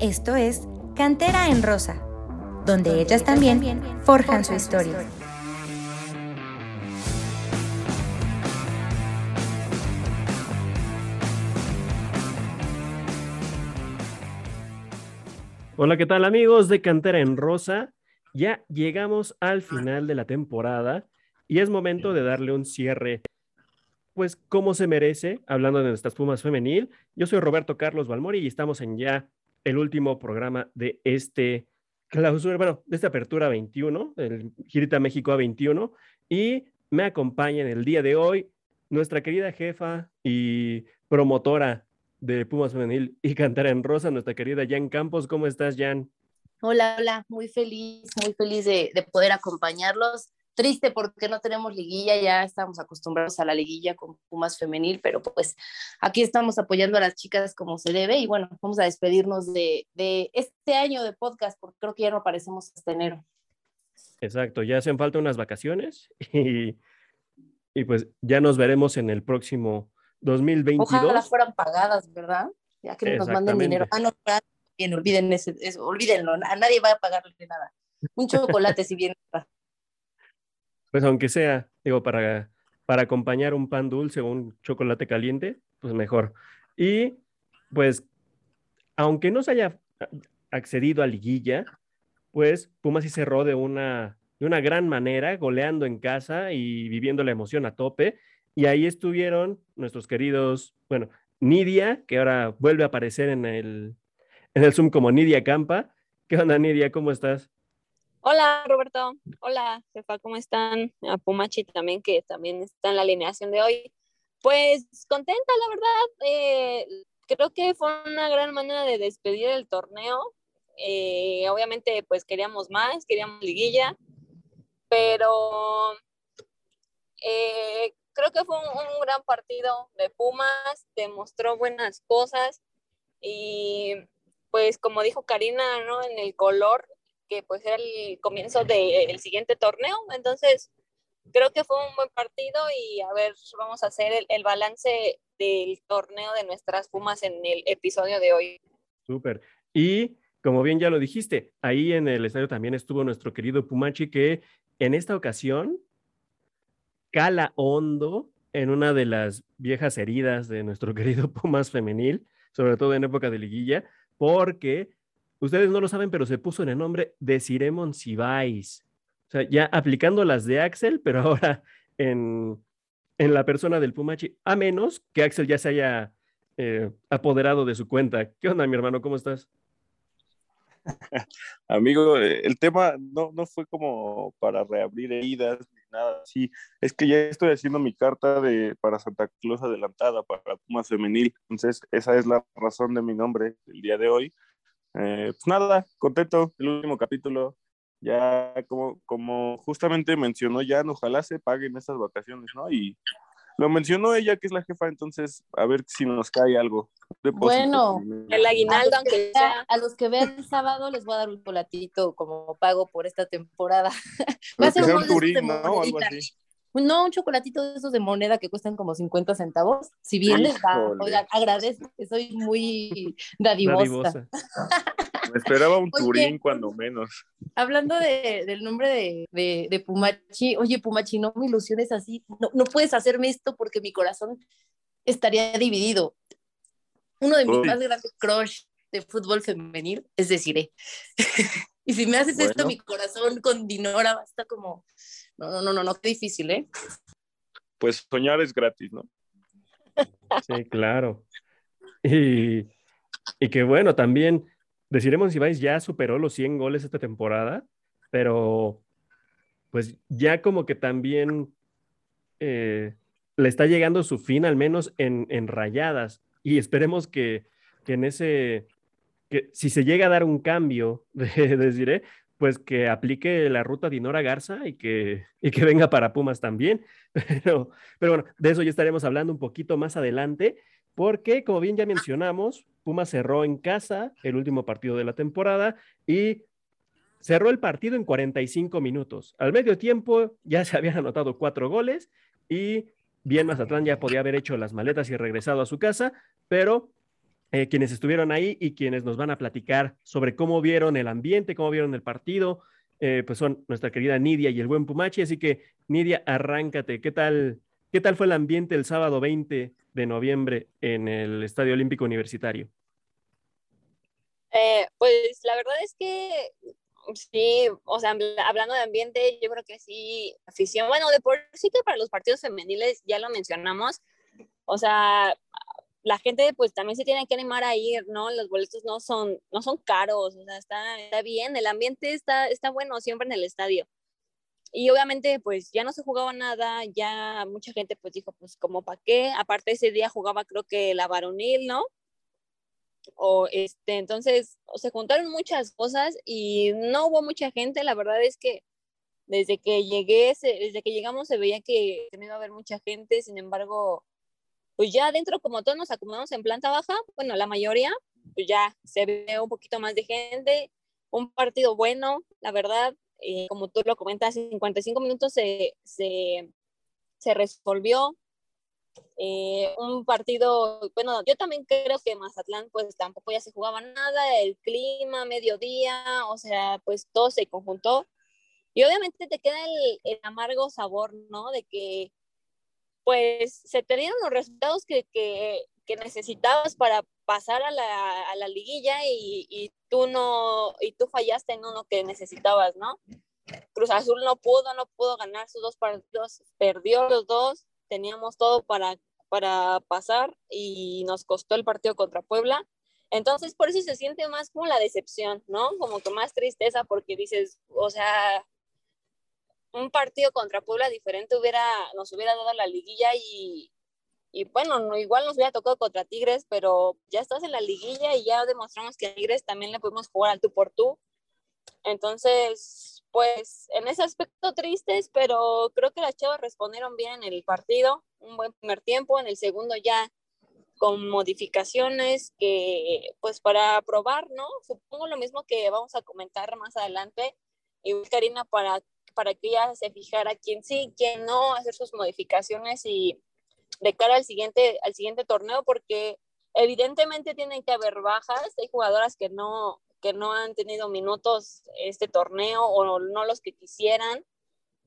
Esto es Cantera en Rosa, donde ellas también forjan su historia. Hola, ¿qué tal amigos de Cantera en Rosa? Ya llegamos al final de la temporada y es momento de darle un cierre, pues como se merece, hablando de nuestras Pumas femenil. Yo soy Roberto Carlos Balmori y estamos en ya el último programa de este clausura, bueno, de esta apertura 21, el Girita México A21, y me acompaña en el día de hoy nuestra querida jefa y promotora de Pumas Femenil y Cantar en Rosa, nuestra querida Jan Campos. ¿Cómo estás, Jan? Hola, hola, muy feliz, muy feliz de poder acompañarlos triste porque no tenemos liguilla, ya estamos acostumbrados a la liguilla con Pumas femenil, pero pues aquí estamos apoyando a las chicas como se debe y bueno, vamos a despedirnos de, de este año de podcast porque creo que ya no aparecemos hasta enero. Exacto, ya hacen falta unas vacaciones y, y pues ya nos veremos en el próximo 2022. Ojalá fueran pagadas, ¿verdad? Ya que nos manden dinero. Ah, no, bien, olviden eso, olvídenlo, a nadie va a pagarle nada. Un chocolate si bien pues aunque sea, digo, para, para acompañar un pan dulce o un chocolate caliente, pues mejor. Y pues, aunque no se haya accedido a liguilla, pues Pumas sí cerró de una, de una gran manera, goleando en casa y viviendo la emoción a tope. Y ahí estuvieron nuestros queridos, bueno, Nidia, que ahora vuelve a aparecer en el, en el Zoom como Nidia Campa. ¿Qué onda, Nidia? ¿Cómo estás? Hola Roberto, hola jefa, ¿cómo están? A Pumachi también, que también está en la alineación de hoy. Pues contenta, la verdad. Eh, creo que fue una gran manera de despedir el torneo. Eh, obviamente, pues queríamos más, queríamos liguilla, pero eh, creo que fue un, gran partido de Pumas, demostró buenas cosas y pues como dijo Karina, ¿no? En el color que pues era el comienzo del siguiente torneo. Entonces, creo que fue un buen partido y a ver, vamos a hacer el, balance del torneo de nuestras Pumas en el episodio de hoy. Súper. Y como bien ya lo dijiste, ahí en el estadio también estuvo nuestro querido Pumachi que en esta ocasión cala hondo en una de las viejas heridas de nuestro querido Pumas femenil, sobre todo en época de liguilla, porque ustedes no lo saben, pero se puso en el nombre de Ciremon Sibais. O sea, ya aplicando las de Axel, pero ahora en, la persona del Pumachi, a menos que Axel ya se haya eh, apoderado de su cuenta. ¿Qué onda, mi hermano? ¿Cómo estás? Amigo, eh, el tema no, no fue como para reabrir heridas ni nada Sí, Es que ya estoy haciendo mi carta de, para Santa Claus adelantada, para Pumas Femenil. Entonces, esa es la razón de mi nombre el día de hoy. Eh, pues nada, contento, el último capítulo. Ya como, como justamente mencionó ya ojalá se paguen estas vacaciones, ¿no? Y lo mencionó ella, que es la jefa, entonces a ver si nos cae algo. bueno, el aguinaldo, aunque sea. A los que vean el sábado les voy a dar un chocolatito como pago por esta temporada. Va a ser un turín, ¿no? algo así. No, un chocolatito de esos de moneda que cuestan como 50 centavos. Si bien les da, oigan, agradezco que soy muy dadivosa. Me esperaba un turín cuando menos. Hablando de, del nombre de, de, de, Pumachi, oye Pumachi, no me ilusiones así, no, no, puedes hacerme esto porque mi corazón estaría dividido. Uno de mis más grandes crush de fútbol femenil es decir, y si me haces esto, mi corazón con Dinora va a estar como no, no, no, no, no, qué difícil, ¿eh? Pues soñar es gratis, ¿no? Sí, claro. Y, y que bueno, también deciremos si vais ya superó los 100 goles esta temporada, pero pues ya como que también eh, le está llegando su fin, al menos en, en rayadas. Y esperemos que, que, en ese, que si se llega a dar un cambio, de, deciré, pues que aplique la ruta Dinora Garza y que, y que venga para Pumas también. Pero, pero bueno, de eso ya estaremos hablando un poquito más adelante, porque como bien ya mencionamos, Pumas cerró en casa el último partido de la temporada y cerró el partido en 45 minutos. Al medio tiempo ya se habían anotado cuatro goles y bien Mazatlán ya podía haber hecho las maletas y regresado a su casa, pero eh, quienes estuvieron ahí y quienes nos van a platicar sobre cómo vieron el ambiente, cómo vieron el partido, eh, pues son nuestra querida Nidia y el buen Pumachi. Así que, Nidia, arráncate. ¿Qué tal, ¿Qué tal fue el ambiente el sábado 20 de noviembre en el Estadio Olímpico Universitario? Eh, pues la verdad es que sí, o sea, hablando de ambiente, yo creo que sí, afición, bueno, de sí que para los partidos femeniles ya lo mencionamos, o sea, la gente pues también se tiene que animar a ir, ¿no? Los boletos no son, no son caros, o sea, está, está bien, el ambiente está, está bueno siempre en el estadio. Y obviamente pues ya no se jugaba nada, ya mucha gente pues dijo pues como para qué, aparte ese día jugaba creo que la varonil, ¿no? O este, entonces se juntaron muchas cosas y no hubo mucha gente, la verdad es que desde que llegué, desde que llegamos se veía que no iba a haber mucha gente, sin embargo, pues ya adentro como todos nos acomodamos en planta baja, bueno, la mayoría, pues ya se ve un poquito más de gente, un partido bueno, la verdad, eh, como tú lo comentas, 55 minutos se, se, se resolvió. Eh, un partido, bueno, yo también creo que Mazatlán pues tampoco ya se jugaba nada, el clima, mediodía, o sea, pues todo se conjuntó. Y obviamente te queda el, el amargo sabor, ¿no? De que pues se te dieron los resultados que, que, que necesitabas para pasar a la, a la liguilla y, y, tú no, y tú fallaste en uno que necesitabas, ¿no? Cruz Azul no pudo, no pudo ganar sus dos partidos, perdió los dos, teníamos todo para, para pasar y nos costó el partido contra Puebla. Entonces, por eso se siente más como la decepción, ¿no? Como que más tristeza porque dices, o sea, un partido contra Puebla diferente hubiera, nos hubiera dado la liguilla y, y bueno, igual nos hubiera tocado contra Tigres, pero ya estás en la liguilla y ya demostramos que a Tigres también le pudimos jugar al tú por tú. Entonces, pues en ese aspecto tristes, pero creo que las chavas respondieron bien en el partido, un buen primer tiempo, en el segundo ya con modificaciones que pues para probar, ¿no? Supongo lo mismo que vamos a comentar más adelante y Karina para para que ella se fijara quién sí, quién no, hacer sus modificaciones y de cara al siguiente, al siguiente torneo, porque evidentemente tienen que haber bajas, hay jugadoras que no, que no han tenido minutos este torneo o no los que quisieran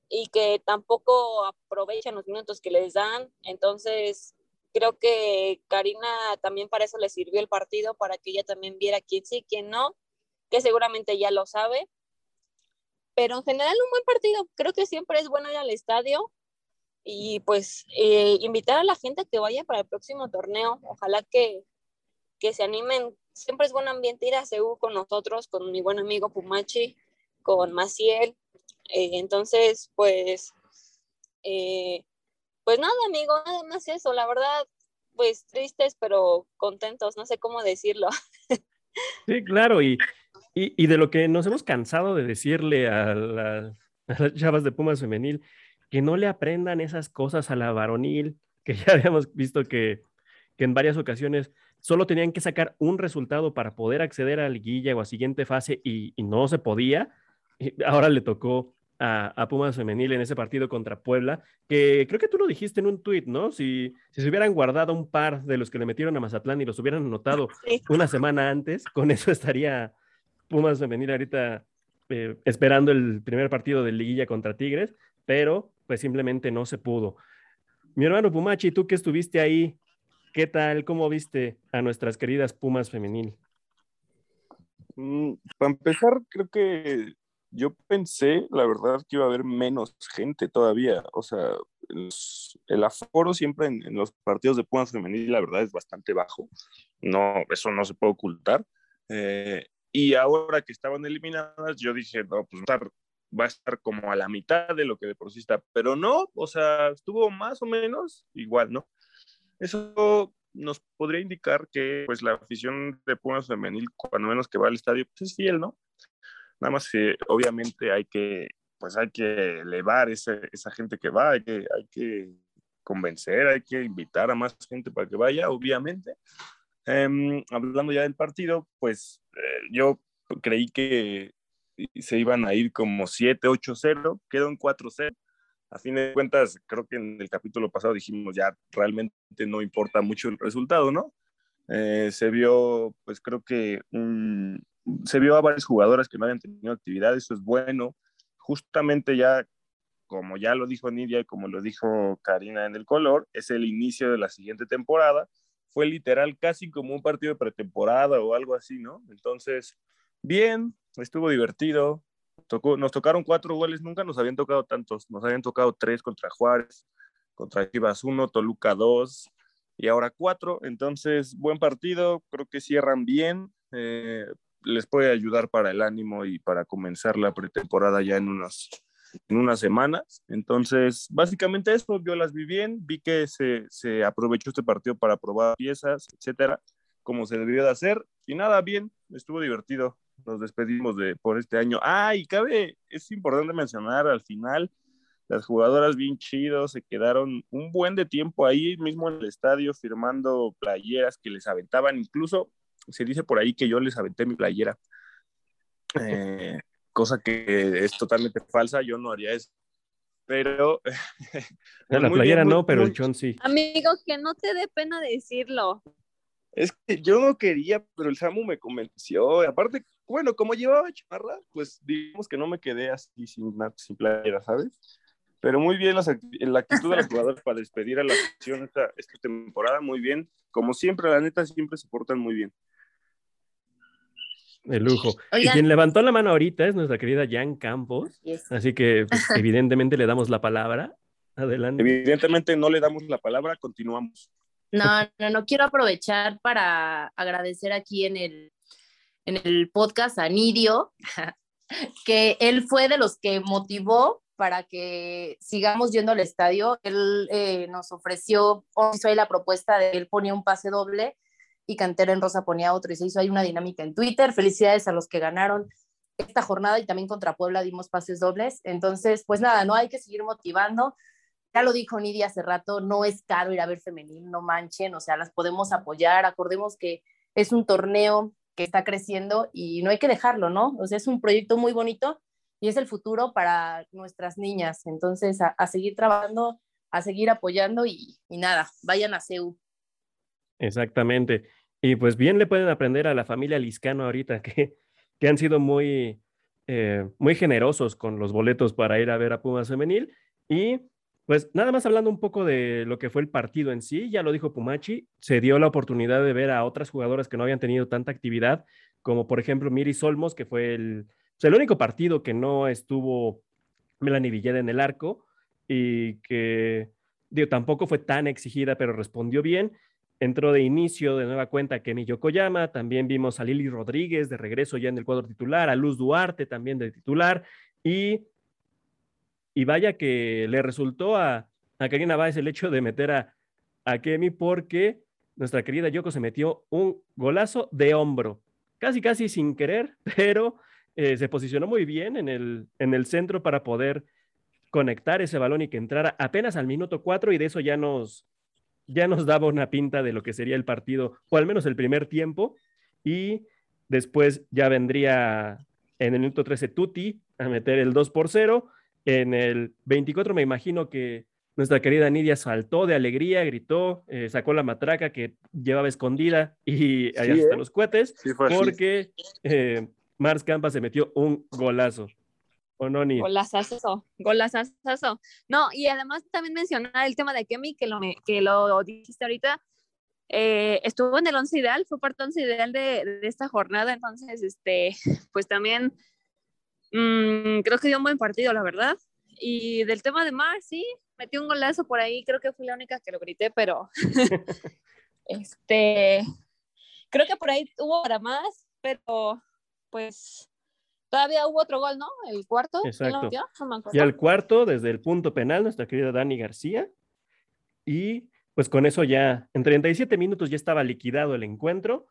y que tampoco aprovechan los minutos que les dan. Entonces, creo que Karina también para eso le sirvió el partido, para que ella también viera quién sí, quién no, que seguramente ya lo sabe pero en general un buen partido. Creo que siempre es bueno ir al estadio y pues eh, invitar a la gente a que vaya para el próximo torneo. Ojalá que, que se animen. Siempre es buen ambiente ir a Seúl con nosotros, con mi buen amigo Pumachi, con Maciel. Eh, entonces, pues, eh, pues nada, amigo, nada más eso. La verdad, pues tristes, pero contentos, no sé cómo decirlo. Sí, claro, y y, de lo que nos hemos cansado de decirle a, las chavas de Pumas femenil, que no le aprendan esas cosas a la varonil, que ya habíamos visto que, en varias ocasiones solo tenían que sacar un resultado para poder acceder a la liguilla o a siguiente fase y, no se podía. ahora le tocó a, Pumas Femenil en ese partido contra Puebla, que creo que tú lo dijiste en un tuit, ¿no? Si, si, se hubieran guardado un par de los que le metieron a Mazatlán y los hubieran anotado una semana antes, con eso estaría Pumas femenil ahorita eh, esperando el primer partido de liguilla contra Tigres, pero pues simplemente no se pudo. Mi hermano Pumachi, tú que estuviste ahí, ¿qué tal? ¿Cómo viste a nuestras queridas Pumas femenil? Mm, para empezar, creo que yo pensé, la verdad, que iba a haber menos gente todavía. O sea, el, aforo siempre en, en, los partidos de Pumas femenil, la verdad, es bastante bajo. No, eso no se puede ocultar. Eh, y ahora que estaban eliminadas, yo dije, no, pues va a estar como a la mitad de lo que de por sí está. Pero no, o sea, estuvo más o menos igual, ¿no? Eso nos podría indicar que pues la afición de Pumas femenil, cuando menos que va al estadio, pues es fiel, ¿no? Nada más que obviamente hay que, pues hay que elevar esa gente que va, hay que, hay que convencer, hay que invitar a más gente para que vaya, obviamente. Em, hablando ya del partido, pues eh, yo creí que se iban a ir como 7, 8-0, quedó en 4-0. A fin de cuentas, creo que en el capítulo pasado dijimos ya realmente no importa mucho el resultado, ¿no? Eh, se vio, pues creo que se vio a varias jugadoras que no habían tenido actividad, eso es bueno. Justamente ya, como ya lo dijo Nidia y como lo dijo Karina en el color, es el inicio de la siguiente temporada. Fue literal casi como un partido de pretemporada o algo así, ¿no? Entonces, bien, estuvo divertido. Nos tocaron cuatro goles, nunca nos habían tocado tantos, nos habían tocado tres contra Juárez, contra Chivas uno, Toluca dos, y ahora cuatro. Entonces, buen partido, creo que cierran bien. Eh, les puede ayudar para el ánimo y para comenzar la pretemporada ya en unas, en unas semanas. Entonces, básicamente eso, yo las vi bien, vi que se, se aprovechó este partido para probar piezas, etcétera, como se debió de hacer. Y nada, bien, estuvo divertido. Nos despedimos de por este año. Ah, y cabe, es importante mencionar al final las jugadoras bien chidos, se quedaron un buen de tiempo ahí mismo en el estadio firmando playeras que les aventaban, incluso se dice por ahí que yo les aventé mi playera, eh, cosa que es totalmente falsa, yo no haría eso. Pero... la playera no, pero el chon sí. Amigo, que no te dé pena decirlo. Es que yo no quería, pero el Samu me convenció. Aparte, bueno, como llevaba chamarra, pues digamos que no me quedé así sin, sin playera, ¿sabes? Pero muy bien la actitud de los jugadores para despedir a la selección esta, esta temporada, muy bien. Como siempre, la neta, siempre se portan muy bien. De lujo. Y quien levantó la mano ahorita es nuestra querida Jan Campos. Así que pues, evidentemente le damos la palabra. Adelante. Evidentemente no le damos la palabra, continuamos. No, no, no quiero aprovechar para agradecer aquí en el, en el podcast a Nidio, que él fue de los que motivó para que sigamos yendo al estadio. Él eh, nos ofreció, ahí la propuesta de él ponía un pase doble y Cantera en Rosa ponía otro y se hizo ahí una dinámica en Twitter. Felicidades a los que ganaron esta jornada y también contra Puebla dimos pases dobles. Entonces, pues nada, no hay que seguir motivando. Ya lo dijo Nidia hace rato, no es caro ir a ver femenil, no manchen, o sea, las podemos apoyar. Acordemos que es un torneo que está creciendo y no hay que dejarlo, ¿no? O sea, es un proyecto muy bonito y es el futuro para nuestras niñas. Entonces, a, seguir trabajando, a seguir apoyando y, nada, vayan a CEU. Exactamente. Y pues bien le pueden aprender a la familia Liscano ahorita que, que han sido muy, eh, muy generosos con los boletos para ir a ver a Pumas Femenil. Y pues nada más hablando un poco de lo que fue el partido en sí, ya lo dijo Pumachi, se dio la oportunidad de ver a otras jugadoras que no habían tenido tanta actividad, como por ejemplo Miri Solmos, que fue el, el único partido que no estuvo Melanie Villeda en el arco y que digo, tampoco fue tan exigida, pero respondió bien. Entró de inicio de nueva cuenta Kemi Yokoyama, también vimos a Lili Rodríguez de regreso ya en el cuadro titular, a Luz Duarte también de titular, y, y vaya que le resultó a, a Karina Báez el hecho de meter a, a Kemi porque nuestra querida Yoko se metió un golazo de hombro, casi casi sin querer, pero eh, se posicionó muy bien en el, en el centro para poder conectar ese balón y que entrara apenas al minuto cuatro y de eso ya nos, ya nos daba una pinta de lo que sería el partido, o al menos el primer tiempo, y después ya vendría en el minuto 13 Tuti a meter el 2 por 0, en el 24 me imagino que nuestra querida Nidia saltó de alegría, gritó, eh, sacó la matraca que llevaba escondida y allá están ¿eh? los cohetes, porque Mars Campa se metió un golazo. ¿O no, ni? Golazazo, golazazo. No, y además también mencionar el tema de Kemi, que lo, que lo dijiste ahorita, eh, estuvo en el once ideal, fue parte once ideal de, de, esta jornada, entonces, este, pues también mmm, creo que dio un buen partido, la verdad. Y del tema de Mars, sí, metió un golazo por ahí, creo que fui la única que lo grité, pero este, creo que por ahí hubo para más, pero pues todavía hubo otro gol, ¿no? El cuarto. Exacto. y al cuarto, desde el punto penal, nuestra querida Dani García. Y pues con eso ya, en 37 minutos ya estaba liquidado el encuentro.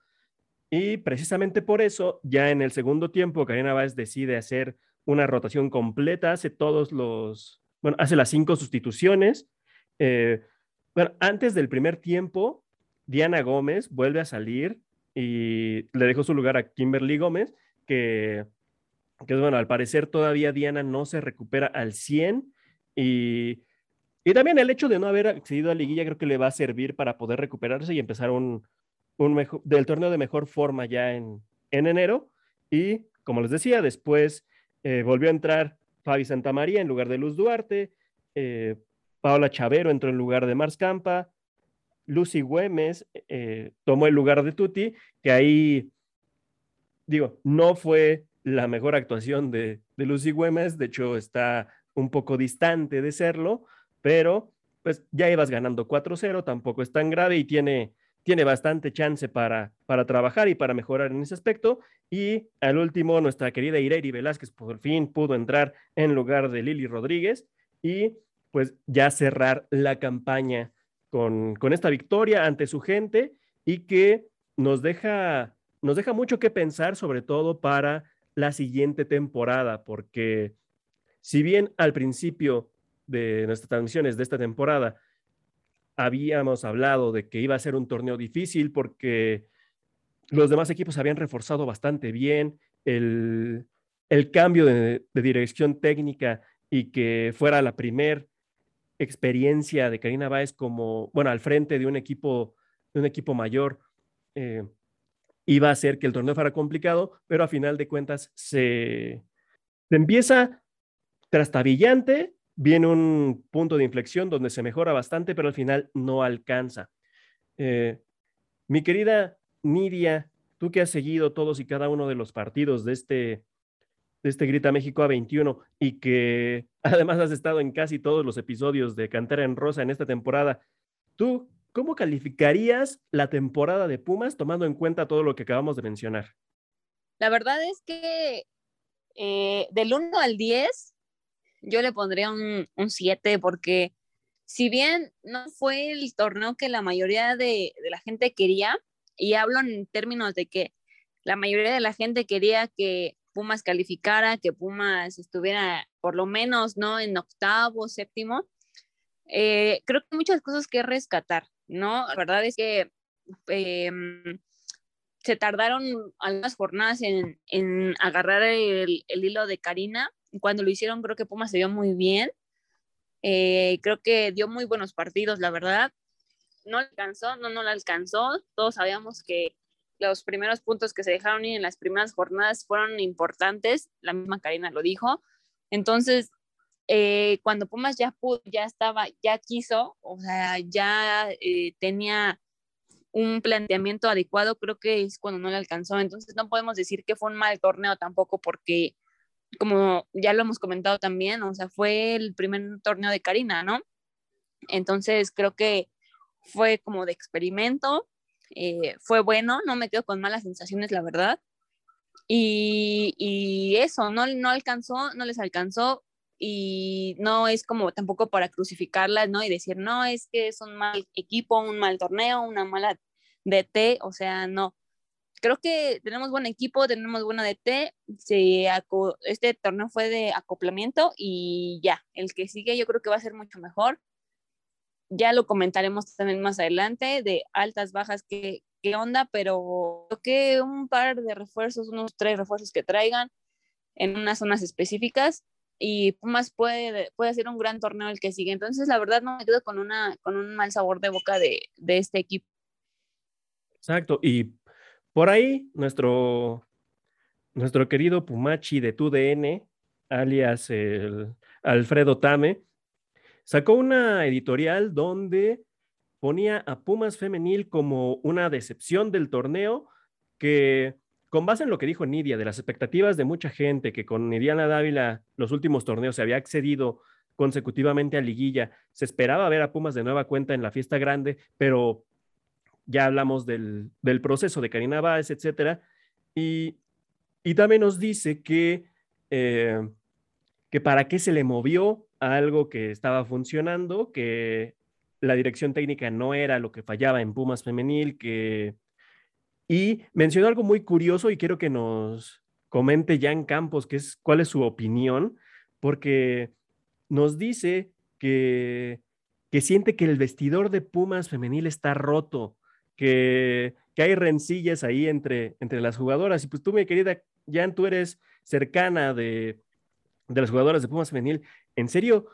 Y precisamente por eso, ya en el segundo tiempo, Karina Báez decide hacer una rotación completa, hace todos los, bueno, hace las cinco sustituciones. Eh, bueno, antes del primer tiempo, Diana Gómez vuelve a salir y le dejó su lugar a Kimberly Gómez que, que bueno, al parecer todavía Diana no se recupera al 100 y, y también el hecho de no haber accedido a liguilla creo que le va a servir para poder recuperarse y empezar un, un del torneo de mejor forma ya en, en enero. Y como les decía, después eh, volvió a entrar Fabi Santamaría en lugar de Luz Duarte. Eh, Paola Chavero entró en lugar de Mars Campa. Lucy Güemes eh, tomó el lugar de Tuti, que ahí, digo, no fue la mejor actuación de, de Lucy Güemes, de hecho está un poco distante de serlo, pero pues ya ibas ganando 4-0, tampoco es tan grave y tiene, tiene bastante chance para, para trabajar y para mejorar en ese aspecto. Y al último, nuestra querida Ireri Velázquez por fin pudo entrar en lugar de Lili Rodríguez y pues ya cerrar la campaña con, con esta victoria ante su gente y que nos deja, nos deja mucho que pensar, sobre todo para la siguiente temporada, porque si bien al principio de nuestras transmisiones de esta temporada habíamos hablado de que iba a ser un torneo difícil porque los demás equipos habían reforzado bastante bien el, cambio de, dirección técnica y que fuera la primer experiencia de Karina Báez como, bueno, al frente de un equipo, de un equipo mayor, eh, iba a hacer que el torneo fuera complicado, pero a final de cuentas se, se empieza trastabillante, viene un punto de inflexión donde se mejora bastante, pero al final no alcanza. Eh, mi querida Nidia, tú que has seguido todos y cada uno de los partidos de este, de este Grita México A21 y que además has estado en casi todos los episodios de Cantera en Rosa en esta temporada, ¿tú cómo calificarías la temporada de Pumas tomando en cuenta todo lo que acabamos de mencionar? La verdad es que eh, del 1 al 10, yo le pondría un 7 porque si bien no fue el torneo que la mayoría de, la gente quería, y hablo en términos de que la mayoría de la gente quería que Pumas calificara, que Pumas estuviera por lo menos no en octavo, séptimo, eh, creo que hay muchas cosas que rescatar, ¿no? La verdad es que em, se tardaron algunas jornadas en, agarrar el, el, hilo de Karina cuando lo hicieron creo que Pumas se vio muy bien. Eh, creo que dio muy buenos partidos, la verdad. No alcanzó, no, no lo alcanzó. Todos sabíamos que los primeros puntos que se dejaron ir en las primeras jornadas fueron importantes. La misma Karina lo dijo. Entonces, eh, cuando Pumas ya pudo, ya estaba, ya quiso, o sea, ya eh, tenía un planteamiento adecuado, creo que es cuando no le alcanzó. Entonces, no podemos decir que fue un mal torneo tampoco porque como ya lo hemos comentado también, o sea, fue el primer torneo de Karina, ¿no? Entonces creo que fue como de experimento, eh, fue bueno, no me quedo con malas sensaciones, la verdad. Y, y, eso, no, no alcanzó, no les alcanzó y no es como tampoco para crucificarlas, ¿no? Y decir, no, es que es un mal equipo, un mal torneo, una mala DT, o sea, no creo que tenemos buen equipo, tenemos buena DT, se este torneo fue de acoplamiento y ya, el que sigue yo creo que va a ser mucho mejor. Ya lo comentaremos también más adelante de altas, bajas, qué, qué onda, pero creo que un par de refuerzos, unos tres refuerzos que traigan en unas zonas específicas y Pumas puede, puede hacer un gran torneo el que sigue. Entonces, la verdad, no me quedo con, una, con un mal sabor de boca de, de este equipo. Exacto, y por ahí, nuestro, nuestro querido Pumachi de TUDN, alias el Alfredo Tame, sacó una editorial donde ponía a Pumas Femenil como una decepción del torneo que, con base en lo que dijo Nidia, de las expectativas de mucha gente, que con Nidiana Dávila los últimos torneos se había accedido consecutivamente a liguilla, se esperaba ver a Pumas de nueva cuenta en la fiesta grande, pero ya hablamos del, proceso de Karina Báez, etcétera, y, también nos dice que, eh, que para qué se le movió a algo que estaba funcionando, que la dirección técnica no era lo que fallaba en Pumas Femenil, que... Y mencionó algo muy curioso y quiero que nos comente Jan Campos, que es cuál es su opinión, porque nos dice que, que siente que el vestidor de Pumas Femenil está roto, que, hay rencillas ahí entre, entre las jugadoras. Y pues tú, mi querida Jan, tú eres cercana de, las jugadoras de Pumas Femenil. ¿En serio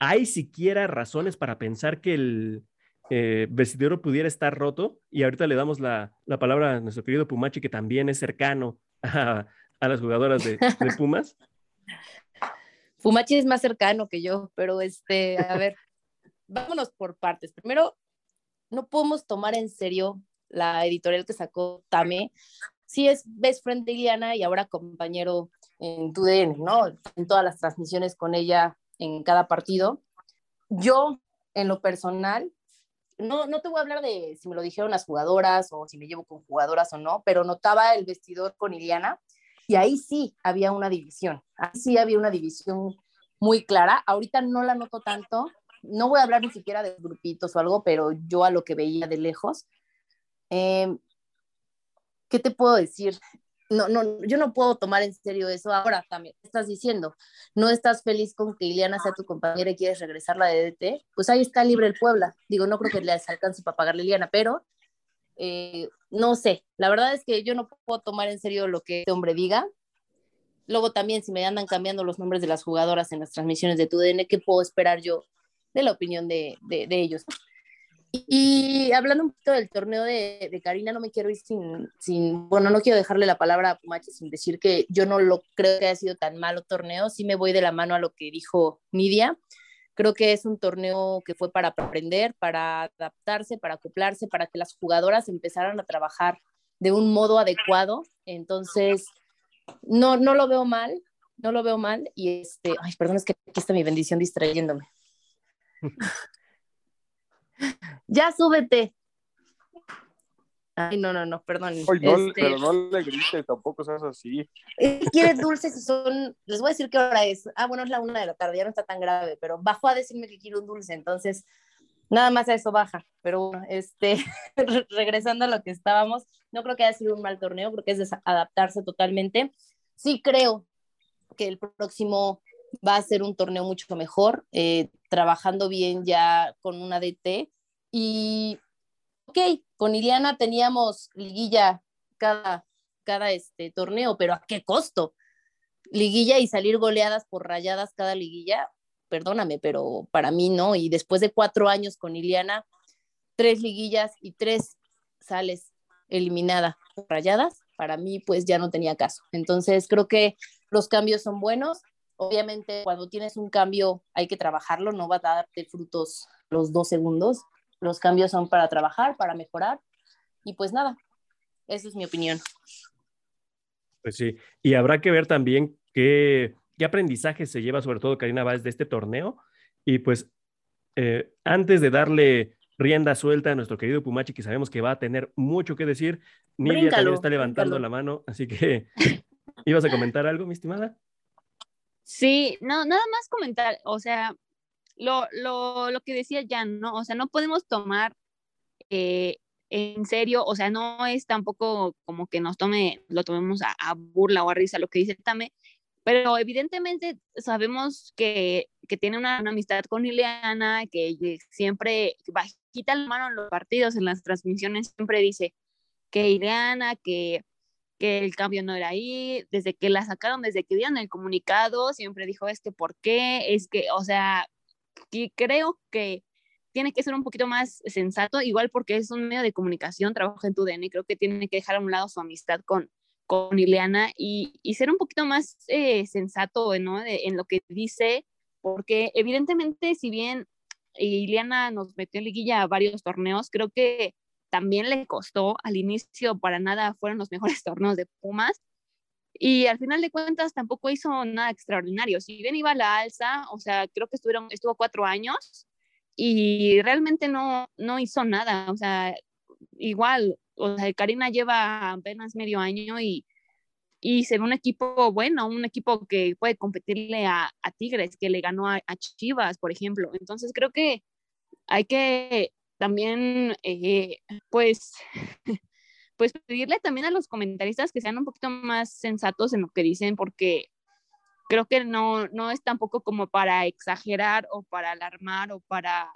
hay siquiera razones para pensar que el, eh, vestidero pudiera estar roto y ahorita le damos la, la, palabra a nuestro querido Pumachi, que también es cercano a, a las jugadoras de, de Pumas. Pumachi es más cercano que yo, pero este, a ver, vámonos por partes. Primero, no podemos tomar en serio la editorial que sacó Tame. Sí es best friend de Iliana y ahora compañero en TUDN, ¿no? En todas las transmisiones con ella en cada partido. Yo, en lo personal, no, no te voy a hablar de si me lo dijeron las jugadoras o si me llevo con jugadoras o no, pero notaba el vestidor con Iliana y ahí sí había una división, ahí sí había una división muy clara. Ahorita no la noto tanto, no voy a hablar ni siquiera de grupitos o algo, pero yo a lo que veía de lejos. Eh, ¿Qué te puedo decir? No, no, yo no puedo tomar en serio eso. Ahora también estás diciendo, no estás feliz con que Iliana sea tu compañera y quieres regresar la de DT, pues ahí está libre el Puebla. Digo, no creo que les alcance para pagarle a Iliana, pero eh, no sé. La verdad es que yo no puedo tomar en serio lo que este hombre diga. Luego también, si me andan cambiando los nombres de las jugadoras en las transmisiones de TUDN, ¿qué puedo esperar yo de la opinión de, de, ellos. Y hablando un poquito del torneo de, de, Karina, no me quiero ir sin, sin, bueno, no quiero dejarle la palabra a Pumachi sin decir que yo no lo creo que haya sido tan malo torneo, sí me voy de la mano a lo que dijo Nidia. Creo que es un torneo que fue para aprender, para adaptarse, para acoplarse, para que las jugadoras empezaran a trabajar de un modo adecuado. Entonces, no, no lo veo mal, no lo veo mal. Y este, ay, perdón, es que aquí está mi bendición distrayéndome. ya súbete. Ay, no, no, no, perdón. no, este, Pero no le grites, tampoco seas así. ¿Quieres dulces y son? Les voy a decir qué hora es. Ah, bueno, es la una de la tarde, ya no está tan grave, pero bajó a decirme que quiero un dulce, entonces nada más a eso baja. Pero bueno, este, regresando a lo que estábamos, no creo que haya sido un mal torneo, creo que es adaptarse totalmente. Sí creo que el próximo va a ser un torneo mucho mejor, eh, trabajando bien ya con una DT. Y, ok, con Iliana teníamos liguilla cada, cada este torneo, pero ¿a qué costo? Liguilla y salir goleadas por rayadas cada liguilla, perdóname, pero para mí no. Y después de cuatro años con Iliana, tres liguillas y tres sales eliminada por rayadas, para mí pues ya no tenía caso. Entonces creo que los cambios son buenos. Obviamente, cuando tienes un cambio hay que trabajarlo, no va a darte frutos los dos segundos. Los cambios son para trabajar, para mejorar. Y pues nada, esa es mi opinión. Pues sí, y habrá que ver también qué, qué aprendizaje se lleva, sobre todo Karina Báez, de este torneo. Y pues eh, antes de darle rienda suelta a nuestro querido Pumachi, que sabemos que va a tener mucho que decir, Nidia también está levantando la mano, así que ¿ibas a comentar algo, mi estimada? Sí, no, nada más comentar, o sea, lo, lo, lo que decía Jan, ¿no? O sea, no podemos tomar eh, en serio, o sea, no es tampoco como que nos tome, lo tomemos a, burla o a risa lo que dice Tame, pero evidentemente sabemos que, que tiene una, amistad con Ileana, que siempre bajita la mano en los partidos, en las transmisiones, siempre dice que Ileana, que que el cambio no era ahí, desde que la sacaron, desde que dieron el comunicado, siempre dijo, es que, ¿por qué? Es que, o sea, y creo que tiene que ser un poquito más sensato, igual porque es un medio de comunicación, trabaja en tu DN, creo que tiene que dejar a un lado su amistad con, con Ileana y, y ser un poquito más eh, sensato ¿no? en lo que dice, porque evidentemente si bien Ileana nos metió en liguilla a varios torneos, creo que también le costó al inicio, para nada fueron los mejores torneos de Pumas. Y al final de cuentas tampoco hizo nada extraordinario. Si bien iba a la alza, o sea, creo que estuvo cuatro años y realmente no, no hizo nada. O sea, igual, o sea, Karina lleva apenas medio año y, y se un equipo bueno, un equipo que puede competirle a, a Tigres, que le ganó a, a, Chivas, por ejemplo. Entonces creo que hay que también, eh, pues, pues pedirle también a los comentaristas que sean un poquito más sensatos en lo que dicen, porque creo que no, no es tampoco como para exagerar o para alarmar o para,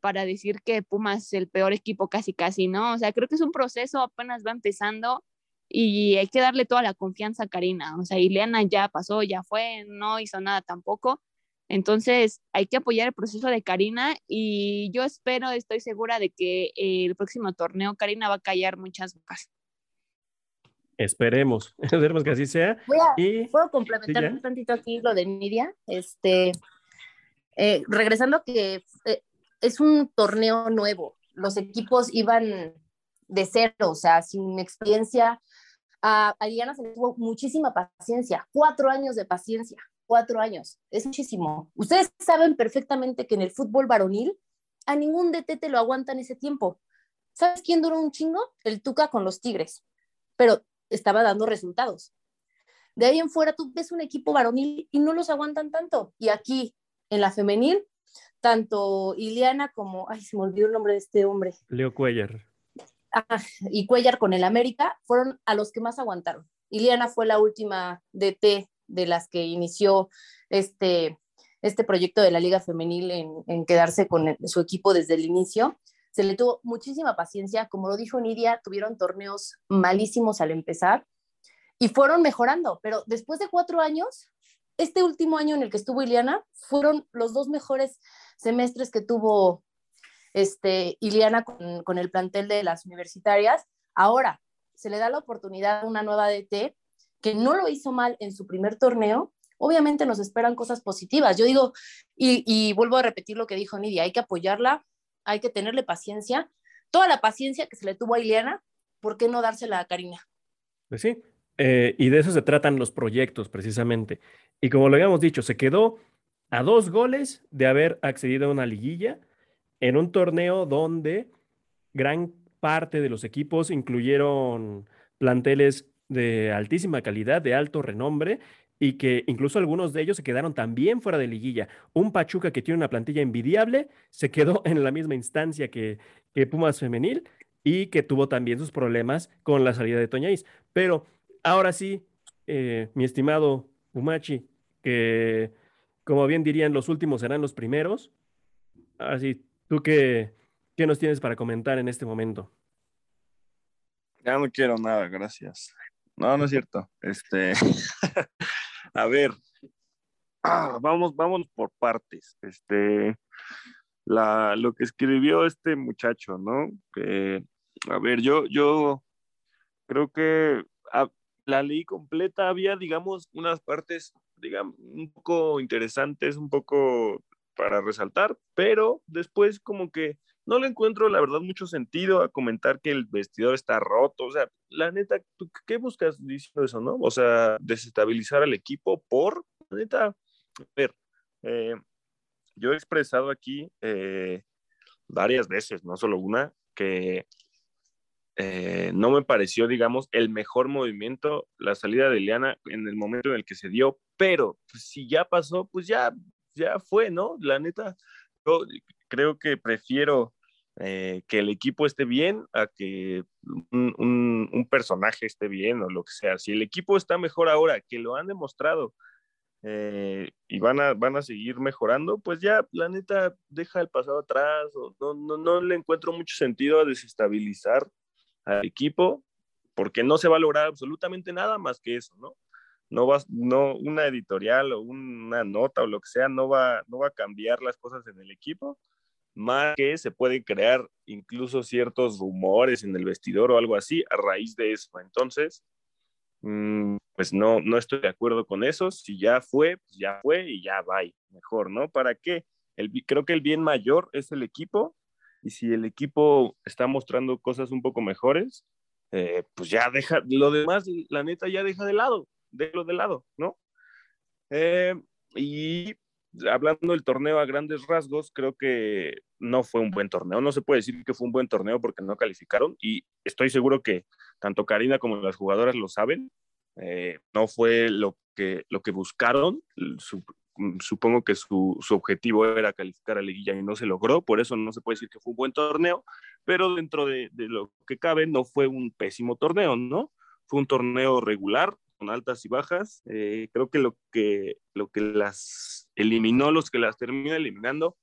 para decir que Pumas es el peor equipo casi casi, ¿no? O sea, creo que es un proceso, apenas va empezando y hay que darle toda la confianza a Karina. O sea, Ileana ya pasó, ya fue, no hizo nada tampoco. Entonces, hay que apoyar el proceso de Karina y yo espero, estoy segura de que el próximo torneo Karina va a callar muchas bocas. Esperemos, esperemos que así sea. y... ¿Puedo complementar un tantito aquí lo de Nidia? Este, eh, regresando que eh, es un torneo nuevo, los equipos iban de cero, o sea, sin experiencia. A Ariana se le tuvo muchísima paciencia, cuatro años de paciencia, cuatro años, es muchísimo. Ustedes saben perfectamente que en el fútbol varonil a ningún DT te lo aguantan ese tiempo. ¿Sabes quién duró un chingo? El Tuca con los Tigres, pero estaba dando resultados. De ahí en fuera tú ves un equipo varonil y no los aguantan tanto. Y aquí, en la femenil, tanto Iliana como, ay, se me olvidó el nombre de este hombre. Leo Cuellar. Ah, y Cuellar con el América fueron a los que más aguantaron. Iliana fue la última DT de las que inició este, este proyecto de la Liga Femenil en, quedarse con su equipo desde el inicio. Se le tuvo muchísima paciencia, como lo dijo Nidia, tuvieron torneos malísimos al empezar y fueron mejorando, pero después de cuatro años, este último año en el que estuvo Iliana, fueron los dos mejores semestres que tuvo este, Iliana con, con el plantel de las universitarias. Ahora, se le da la oportunidad a una nueva DT que no lo hizo mal en su primer torneo, obviamente nos esperan cosas positivas. Yo digo, y, vuelvo a repetir lo que dijo Nidia, hay que apoyarla, hay que tenerle paciencia, toda la paciencia que se le tuvo a Iliana, ¿por qué no dársela a Karina? Pues sí, eh, y de eso se tratan los proyectos precisamente. Y como lo habíamos dicho, se quedó a dos goles de haber accedido a una liguilla en un torneo donde gran parte de los equipos incluyeron planteles de altísima calidad, de alto renombre, y que incluso algunos de ellos se quedaron también fuera de liguilla. Un Pachuca que tiene una plantilla envidiable se quedó en la misma instancia que, que Pumas Femenil y que tuvo también sus problemas con la salida de Toñáis. Pero ahora sí, eh, mi estimado Pumachi, que como bien dirían, los últimos serán los primeros. Así, ¿tú qué, qué nos tienes para comentar en este momento? Ya no quiero nada, gracias. No, no es cierto. Este, a ver, ah, vamos, vamos por partes. Este, la, lo que escribió este muchacho, ¿no? A ver, yo, yo creo que ah, la ley completa había, digamos, unas partes digamos, un poco interesantes, un poco para resaltar, pero después como que no le encuentro, la verdad, mucho sentido a comentar que el vestidor está roto. O sea, la neta, qué buscas diciendo eso, no? O sea, desestabilizar al equipo por, la neta, a ver, eh, yo he expresado aquí eh, varias veces, no solo una, que eh, no me pareció, digamos, el mejor movimiento la salida de Liana en el momento en el que se dio, pero si ya pasó, pues ya, ya fue, ¿no? La neta, yo creo que prefiero eh, que el equipo esté bien a que un, personaje esté bien o lo que sea. Si el equipo está mejor ahora, que lo han demostrado eh, y van a, van a seguir mejorando, pues ya, la neta, deja el pasado atrás. No, no, no le encuentro mucho sentido a desestabilizar al equipo, porque no se va a lograr absolutamente nada más que eso, ¿no? No va, no, una editorial o una nota o lo que sea no va, no va a cambiar las cosas en el equipo, más que se pueden crear incluso ciertos rumores en el vestidor o algo así a raíz de eso. Entonces, mm, pues no, no estoy de acuerdo con eso. Si ya fue, pues ya fue y ya va, mejor, ¿no? ¿Para qué? El, creo que el bien mayor es el equipo y si el equipo está mostrando cosas un poco mejores, eh, pues ya deja, lo demás, la neta, ya deja de lado, déjalo de lado, ¿no? Eh, y hablando del torneo a grandes rasgos, creo que no fue un buen torneo. No se puede decir que fue un buen torneo porque no calificaron y estoy seguro que tanto Karina como las jugadoras lo saben. Eh, no fue lo que, lo que buscaron. Su, Mm, supongo que su, objetivo era calificar a Liguilla y no se logró, por eso no se puede decir que fue un buen torneo, pero dentro de, lo que cabe no fue un pésimo torneo, ¿no? Fue un torneo regular, con altas y bajas. Eh, creo que lo, que lo que las eliminó, los que las termina eliminando,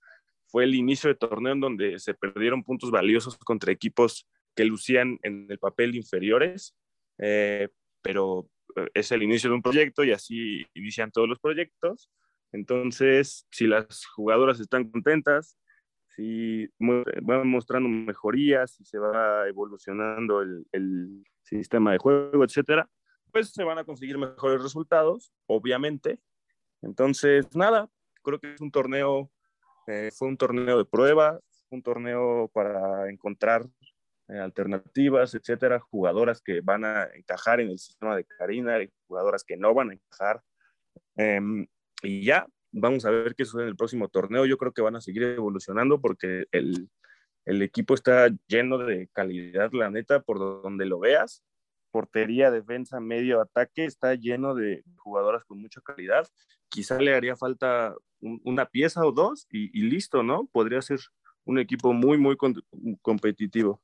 fue el inicio de torneo en donde se perdieron puntos valiosos contra equipos que lucían en el papel inferiores, eh, pero eh, es el inicio de un proyecto y así inician todos los proyectos Entonces, si las jugadoras están contentas, si van mostrando mejorías, si se va evolucionando el, el sistema de juego, etcétera, pues se van a conseguir mejores resultados, obviamente. Entonces, nada, creo que es un torneo, eh, fue un torneo de prueba, un torneo para encontrar eh, alternativas, etcétera, jugadoras que van a encajar en el sistema de Karina, jugadoras que no van a encajar. Em, y ya, vamos a ver qué sucede en el próximo torneo. Yo creo que van a seguir evolucionando porque el, el equipo está lleno de calidad, la neta, por donde lo veas. Portería, defensa, medio, ataque, está lleno de jugadoras con mucha calidad. Quizá le haría falta una pieza o dos y, listo, ¿no? Podría ser un equipo muy, muy competitivo.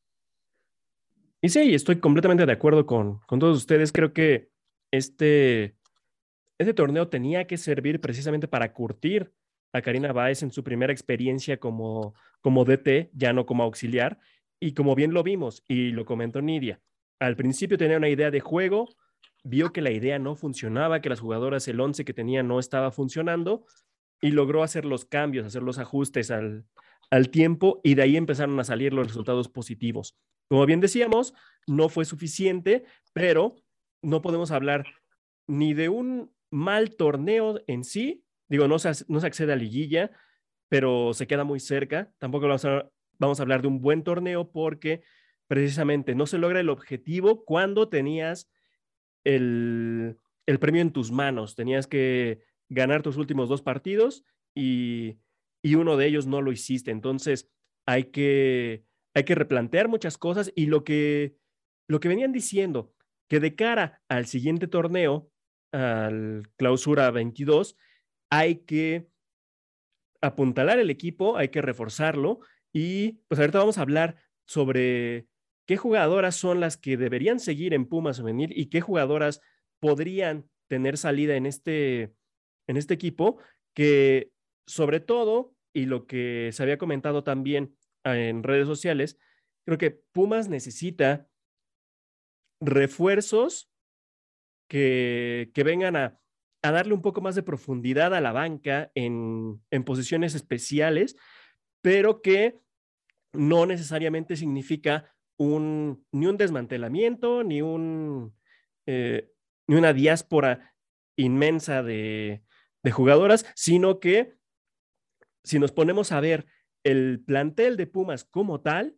Y sí, estoy completamente de acuerdo con, con todos ustedes. Creo que este, este torneo tenía que servir precisamente para curtir a Karina Báez en su primera experiencia como, como DT, ya no como auxiliar. Y como bien lo vimos y lo comentó Nidia, al principio tenía una idea de juego, vio que la idea no funcionaba, que las jugadoras, el 11 que tenía no estaba funcionando y logró hacer los cambios, hacer los ajustes al, al tiempo y de ahí empezaron a salir los resultados positivos. Como bien decíamos, no fue suficiente, pero no podemos hablar ni de un mal torneo en sí, digo, no se, no se accede a liguilla, pero se queda muy cerca. Tampoco vamos a, vamos a hablar de un buen torneo porque precisamente no se logra el objetivo cuando tenías el, el premio en tus manos. Tenías que ganar tus últimos dos partidos y, y uno de ellos no lo hiciste. Entonces hay que hay que replantear muchas cosas y lo que, lo que venían diciendo, que de cara al siguiente torneo, al clausura 22, hay que apuntalar el equipo, hay que reforzarlo y pues ahorita vamos a hablar sobre qué jugadoras son las que deberían seguir en Pumas Femenil y qué jugadoras podrían tener salida en este, en este equipo, que sobre todo, y lo que se había comentado también en redes sociales, creo que Pumas necesita refuerzos que, que vengan a, a, darle un poco más de profundidad a la banca en, en posiciones especiales, pero que no necesariamente significa ni un desmantelamiento, ni, un, eh, una diáspora inmensa de, jugadoras, sino que si nos ponemos a ver el plantel de Pumas como tal,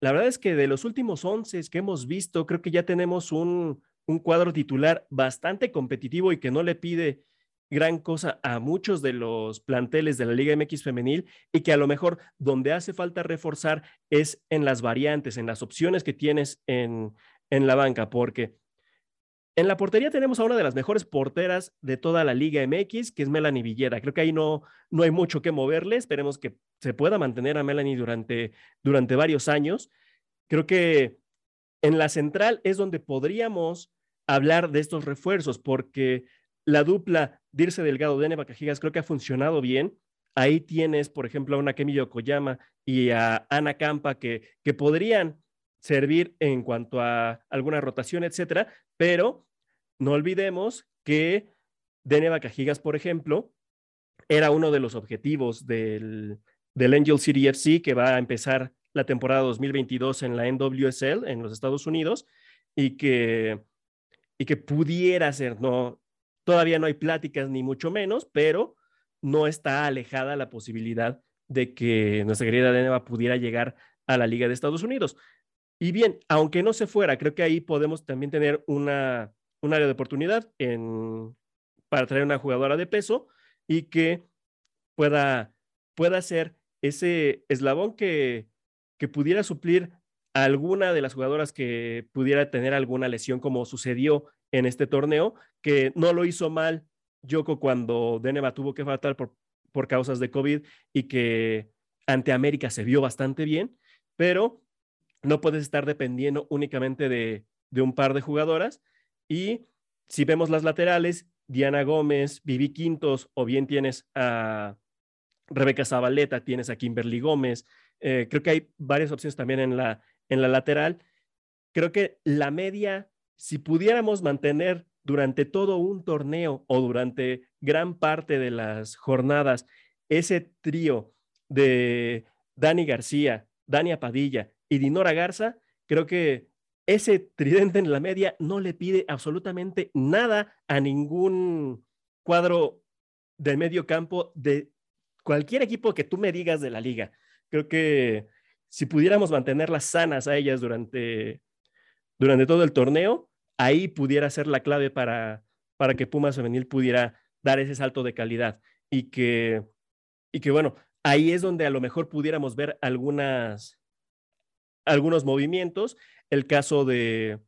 la verdad es que de los últimos 11 que hemos visto, creo que ya tenemos un cuadro titular bastante competitivo y que no le pide gran cosa a muchos de los planteles de la Liga MX femenil y que a lo mejor donde hace falta reforzar es en las variantes, en las opciones que tienes en, en la banca, porque en la portería tenemos a una de las mejores porteras de toda la Liga MX, que es Melanie Villera. Creo que ahí no, no hay mucho que moverle. Esperemos que se pueda mantener a Melanie durante, durante varios años. Creo que en la central es donde podríamos hablar de estos refuerzos, porque la dupla Dirce Delgado de Neva Cajigas creo que ha funcionado bien. Ahí tienes, por ejemplo, a una Kemi Yokoyama y a Ana Campa que, que podrían servir en cuanto a alguna rotación, etcétera, pero no olvidemos que Deneva Cajigas, por ejemplo, era uno de los objetivos del, del Angel City FC que va a empezar la temporada 2022 en la NWSL en los Estados Unidos y que, y que pudiera ser, no, todavía no hay pláticas ni mucho menos, pero no está alejada la posibilidad de que nuestra querida Deneva pudiera llegar a la Liga de Estados Unidos. Y bien, aunque no se fuera, creo que ahí podemos también tener una, un área de oportunidad en, para traer una jugadora de peso y que pueda, pueda ser ese eslabón que, que pudiera suplir a alguna de las jugadoras que pudiera tener alguna lesión, como sucedió en este torneo, que no lo hizo mal Yoko cuando Deneva tuvo que faltar por, por causas de COVID y que ante América se vio bastante bien, pero no puedes estar dependiendo únicamente de, un par de jugadoras. Y si vemos las laterales, Diana Gómez, Vivi Quintos, o bien tienes a Rebeca Zabaleta, tienes a Kimberly Gómez. Eh, creo que hay varias opciones también en la, en la lateral. Creo que la media, si pudiéramos mantener durante todo un torneo o durante gran parte de las jornadas, ese trío de Dani García, Dania Padilla y Dinora Garza, creo que ese tridente en la media no le pide absolutamente nada a ningún cuadro del medio campo de cualquier equipo que tú me digas de la liga. Creo que si pudiéramos mantenerlas sanas a ellas durante, durante todo el torneo, ahí pudiera ser la clave para, para que Pumas Femenil pudiera dar ese salto de calidad y que, y que, bueno, ahí es donde a lo mejor pudiéramos ver algunas, algunos movimientos. El caso de,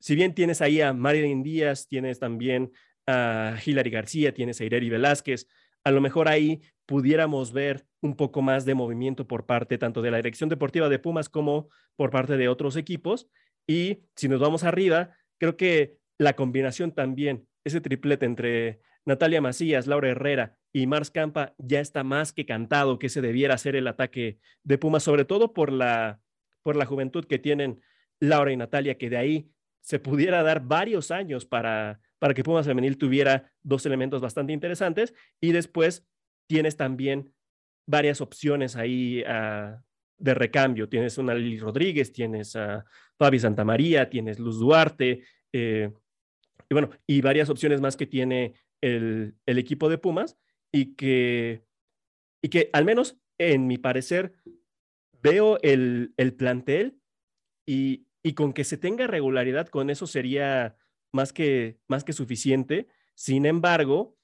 si bien tienes ahí a Marilyn Díaz, tienes también a Hilary García, tienes a Ireri Velázquez, a lo mejor ahí pudiéramos ver un poco más de movimiento por parte tanto de la dirección deportiva de Pumas como por parte de otros equipos. Y si nos vamos arriba, creo que la combinación también, ese triplete entre Natalia Macías, Laura Herrera y Mars Campa ya está más que cantado que ese debiera ser el ataque de Pumas, sobre todo por la, por la juventud que tienen Laura y Natalia, que de ahí se pudiera dar varios años para, para que Pumas Femenil tuviera dos elementos bastante interesantes y después tienes también varias opciones ahí ah, de recambio. Tienes una Lili Rodríguez, tienes a Fabi Santamaría, tienes Luz Duarte, eh, y bueno, y varias opciones más que tiene el, equipo de Pumas y que, y que al menos en mi parecer veo el, el plantel y, y con que se tenga regularidad con eso sería más que, más que suficiente. Sin embargo,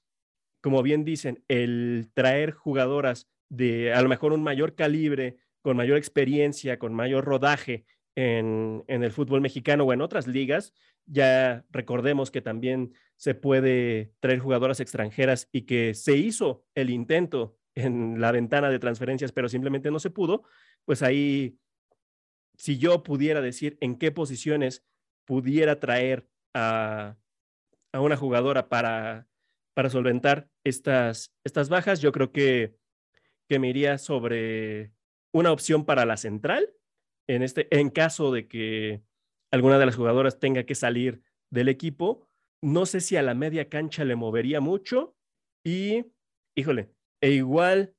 como bien dicen, el traer jugadoras de a lo mejor un mayor calibre, con mayor experiencia, con mayor rodaje en, en, el fútbol mexicano o en otras ligas, ya recordemos que también se puede traer jugadoras extranjeras y que se hizo el intento en la ventana de transferencias, pero simplemente no se pudo, pues ahí, si yo pudiera decir en qué posiciones pudiera traer a, una jugadora para, para solventar estas, estas bajas, yo creo que, que me iría sobre una opción para la central, en, este, en caso de que alguna de las jugadoras tenga que salir del equipo. No sé si a la media cancha le movería mucho y, híjole, e igual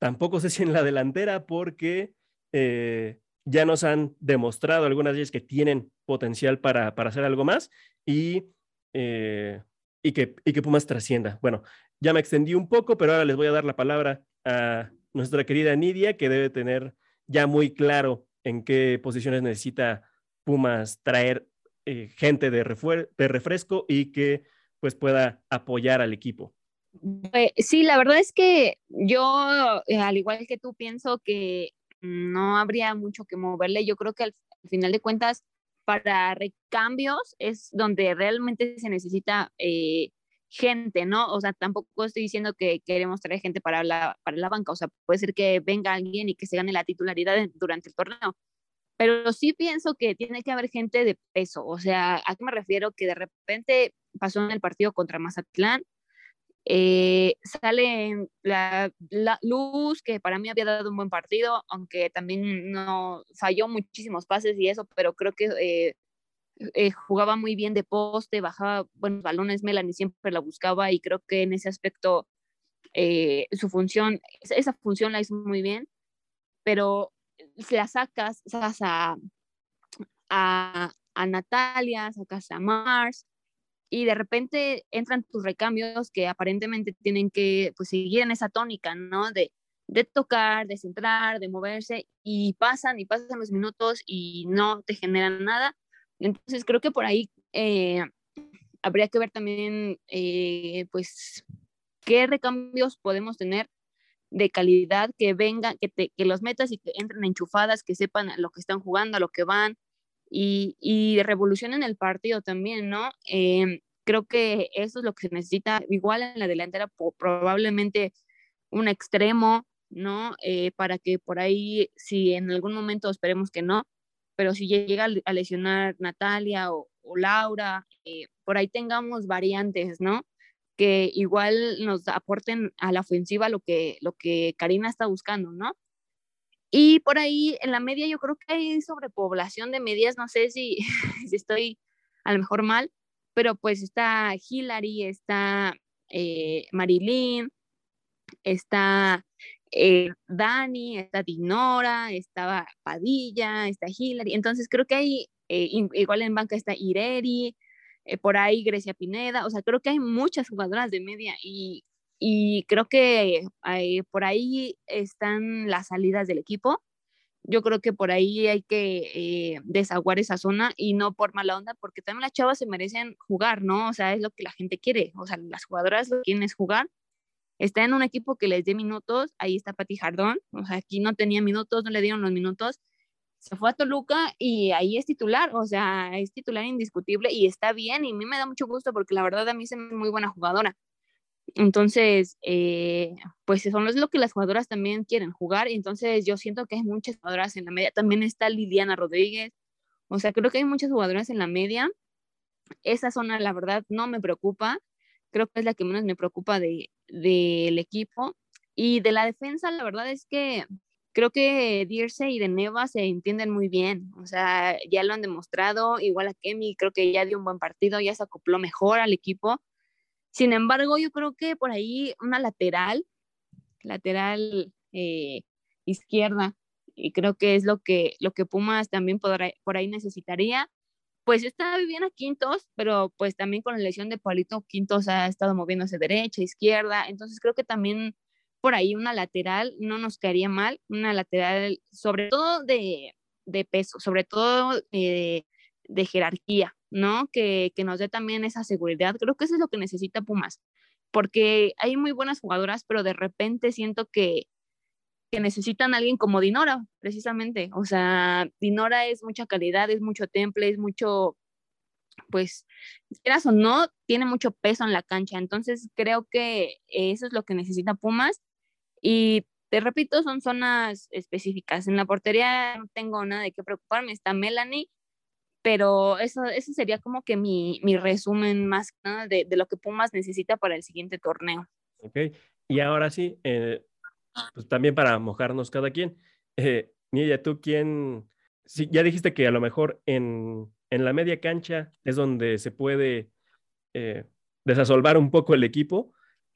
tampoco sé si en la delantera porque eh, ya nos han demostrado algunas de ellas que tienen potencial para, para hacer algo más y, eh, y, que, y que Pumas trascienda. Bueno, ya me extendí un poco, pero ahora les voy a dar la palabra a nuestra querida Nidia, que debe tener ya muy claro en qué posiciones necesita Pumas traer eh, gente de, de refresco y que pues pueda apoyar al equipo. Pues, sí, la verdad es que yo, eh, al igual que tú, pienso que no habría mucho que moverle. Yo creo que al final de cuentas para recambios es donde realmente se necesita eh, gente, ¿no? O sea, tampoco estoy diciendo que queremos traer gente para la, para la banca, o sea, puede ser que venga alguien y que se gane la titularidad durante el torneo, pero sí pienso que tiene que haber gente de peso, o sea, ¿a qué me refiero? Que de repente pasó en el partido contra Mazatlán, eh, sale la, Luz, que para mí había dado un buen partido, aunque también no falló muchísimos pases y eso, pero creo que eh, eh, jugaba muy bien de poste, bajaba buenos balones, Melanie siempre la buscaba y creo que en ese aspecto su función, esa función la hizo muy bien, pero si la sacas, sacas a, a, a Natalia, sacas a Mars, y de repente entran tus recambios que aparentemente tienen que pues, seguir en esa tónica, ¿no? De, de tocar, de centrar, de moverse y pasan y pasan los minutos y no te generan nada. Entonces creo que por ahí eh, habría que ver también eh, pues qué recambios podemos tener de calidad que vengan, que, te, que los metas y que entren enchufadas, que sepan lo que están jugando, a lo que van, y, y revolucionen el partido también, ¿no? Em, creo que eso es lo que se necesita, igual en la delantera, probablemente un extremo, ¿no? Eh, para que por ahí, si en algún momento esperemos que no, pero si llega a lesionar Natalia o, Laura, eh, por ahí tengamos variantes, ¿no? Que igual nos aporten a la ofensiva lo que, lo que Karina está buscando, ¿no? Y por ahí en la media yo creo que hay sobrepoblación de medias, no sé si, estoy a lo mejor mal, pero pues está Hillary, está eh, Marilyn, está eh, Dani, está Dinora, estaba Padilla, está Hillary. Entonces creo que hay, eh, igual en banca está Ireri, eh, por ahí Grecia Pineda, o sea, creo que hay muchas jugadoras de media y, y creo que por ahí están las salidas del equipo. Yo creo que por ahí hay que desaguar esa zona y no por mala onda, porque también las chavas se merecen jugar, ¿no? O sea, es lo que la gente quiere, o sea, las jugadoras lo quieren es jugar está en un equipo que les dé minutos, ahí está Pati Jardón, o sea, aquí no tenía minutos, no le dieron los minutos, se fue a Toluca y ahí es titular, o sea, es titular indiscutible y está bien y a mí me da mucho gusto porque la verdad a mí me muy buena jugadora. Entonces, eh, pues eso es lo que las jugadoras también quieren jugar. Entonces, yo siento que hay muchas jugadoras en la media. También está Liliana Rodríguez. O sea, creo que hay muchas jugadoras en la media. Esa zona, la verdad, no me preocupa creo que es la que menos me preocupa del de, equipo. Y de la defensa, la verdad es que creo que Dirce y de Neva se entienden muy bien, o sea, ya lo han demostrado, igual a Kemi, creo que ya dio un buen partido, ya se acopló mejor al equipo. Sin embargo, yo creo que por ahí una lateral, lateral eh, izquierda, y creo que es lo que, lo que Pumas también por por ahí necesitaría pues está Viviana Quintos, pero pues también con la lesión de Paulito Quintos ha estado moviéndose derecha, izquierda, entonces creo que también por ahí una lateral no nos caería mal, una lateral sobre todo de, peso, sobre todo eh, de jerarquía, ¿no? Que, que nos dé también esa seguridad, creo que eso es lo que necesita Pumas, porque hay muy buenas jugadoras, pero de repente siento que que necesitan a alguien como Dinora, precisamente. O sea, Dinora es mucha calidad, es mucho temple, es mucho, pues, quieras o no, tiene mucho peso en la cancha. Entonces, creo que eso es lo que necesita Pumas. Y te repito, son zonas específicas. En la portería no tengo nada de qué preocuparme, está Melanie, pero eso, eso sería como que mi, mi resumen más de, lo que Pumas necesita para el siguiente torneo. Ok, y ahora sí, eh, pues también para mojarnos cada quien. Eh, ¿tú quién? Sí, ya dijiste que a lo mejor en, en la media cancha es donde se puede eh, desasolvar un poco el equipo.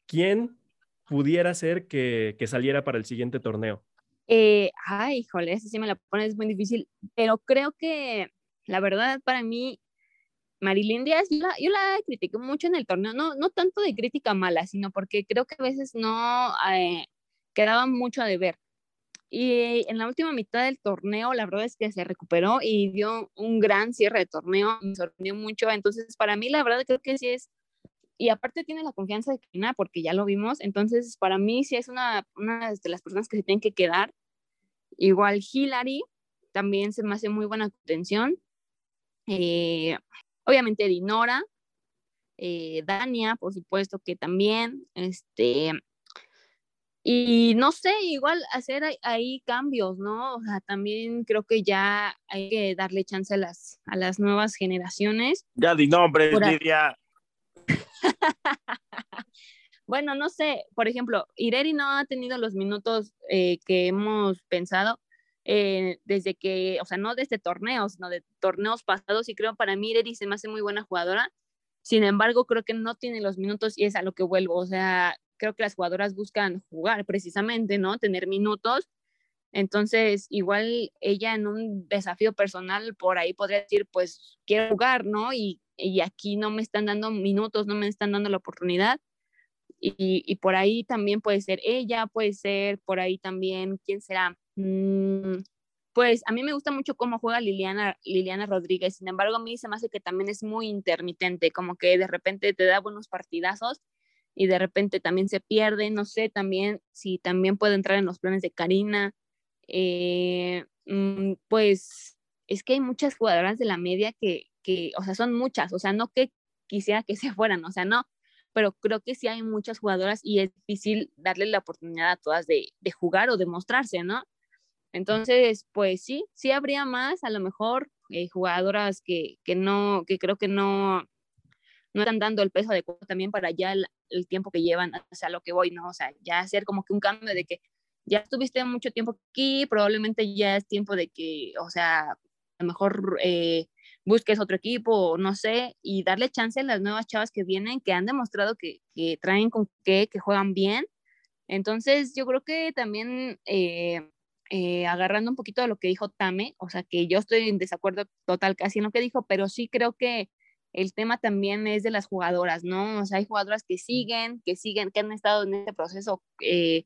¿Quién pudiera ser que, que saliera para el siguiente torneo? Eh, ay, híjole, esa sí me la pones muy difícil, pero creo que la verdad para mí, Marilyn Díaz, yo la, yo critiqué mucho en el torneo, no, no tanto de crítica mala, sino porque creo que a veces no, eh, quedaba mucho a deber. Y en la última mitad del torneo, la verdad es que se recuperó y dio un gran cierre de torneo, me sorprendió mucho. Entonces, para mí, la verdad creo que sí es, y aparte tiene la confianza de Karina porque ya lo vimos, entonces para mí sí es una, una de las personas que se tienen que quedar. Igual Hillary, también se me hace muy buena contención. Eh, obviamente Dinora, eh, Dania, por supuesto que también, este, y no sé, igual hacer ahí cambios, ¿no? O sea, también creo que ya hay que darle chance a las, a las nuevas generaciones. Ya di nombres, Lidia. bueno, no sé, por ejemplo, Ireri no ha tenido los minutos eh, que hemos pensado eh, desde que, o sea, no de este torneo, sino de torneos pasados, y creo para mí Ireri se me hace muy buena jugadora. Sin embargo, creo que no tiene los minutos y es a lo que vuelvo. O sea, creo que las jugadoras buscan jugar precisamente, ¿no? Tener minutos. Entonces, igual ella en un desafío personal por ahí podría decir, pues quiero jugar, ¿no? Y, y aquí no me están dando minutos, no me están dando la oportunidad. Y, y, por ahí también puede ser ella, puede ser por ahí también, ¿quién será? Mm, pues a mí me gusta mucho cómo juega Liliana, Liliana Rodríguez, sin embargo a mí se me hace que también es muy intermitente, como que de repente te da buenos partidazos y de repente también se pierde, no sé, también si también puede entrar en los planes de Karina, eh, mm, pues es que hay muchas jugadoras de la media que, que, o sea, son muchas, o sea, no que quisiera que se fueran, o sea, no, pero creo que sí hay muchas jugadoras y es difícil darle la oportunidad a todas de, de jugar o de mostrarse, ¿no? Entonces, pues sí, sí habría más, a lo mejor eh, jugadoras que, que no, que creo que no, no están dando el peso adecuado también para ya el, tiempo que llevan, o sea, lo que voy, ¿no? O sea, ya hacer como que un cambio de que ya estuviste mucho tiempo aquí, probablemente ya es tiempo de que, o sea, a lo mejor eh, busques otro equipo no sé, y darle chance a las nuevas chavas que vienen, que han demostrado que, que traen con qué, que juegan bien. Entonces, yo creo que también eh, eh, agarrando un poquito de lo que dijo Tame, o sea, que yo estoy en desacuerdo total casi en lo que dijo, pero sí creo que el tema también es de las jugadoras, ¿no? O sea, hay jugadoras que siguen, que siguen, que han estado en este proceso, eh,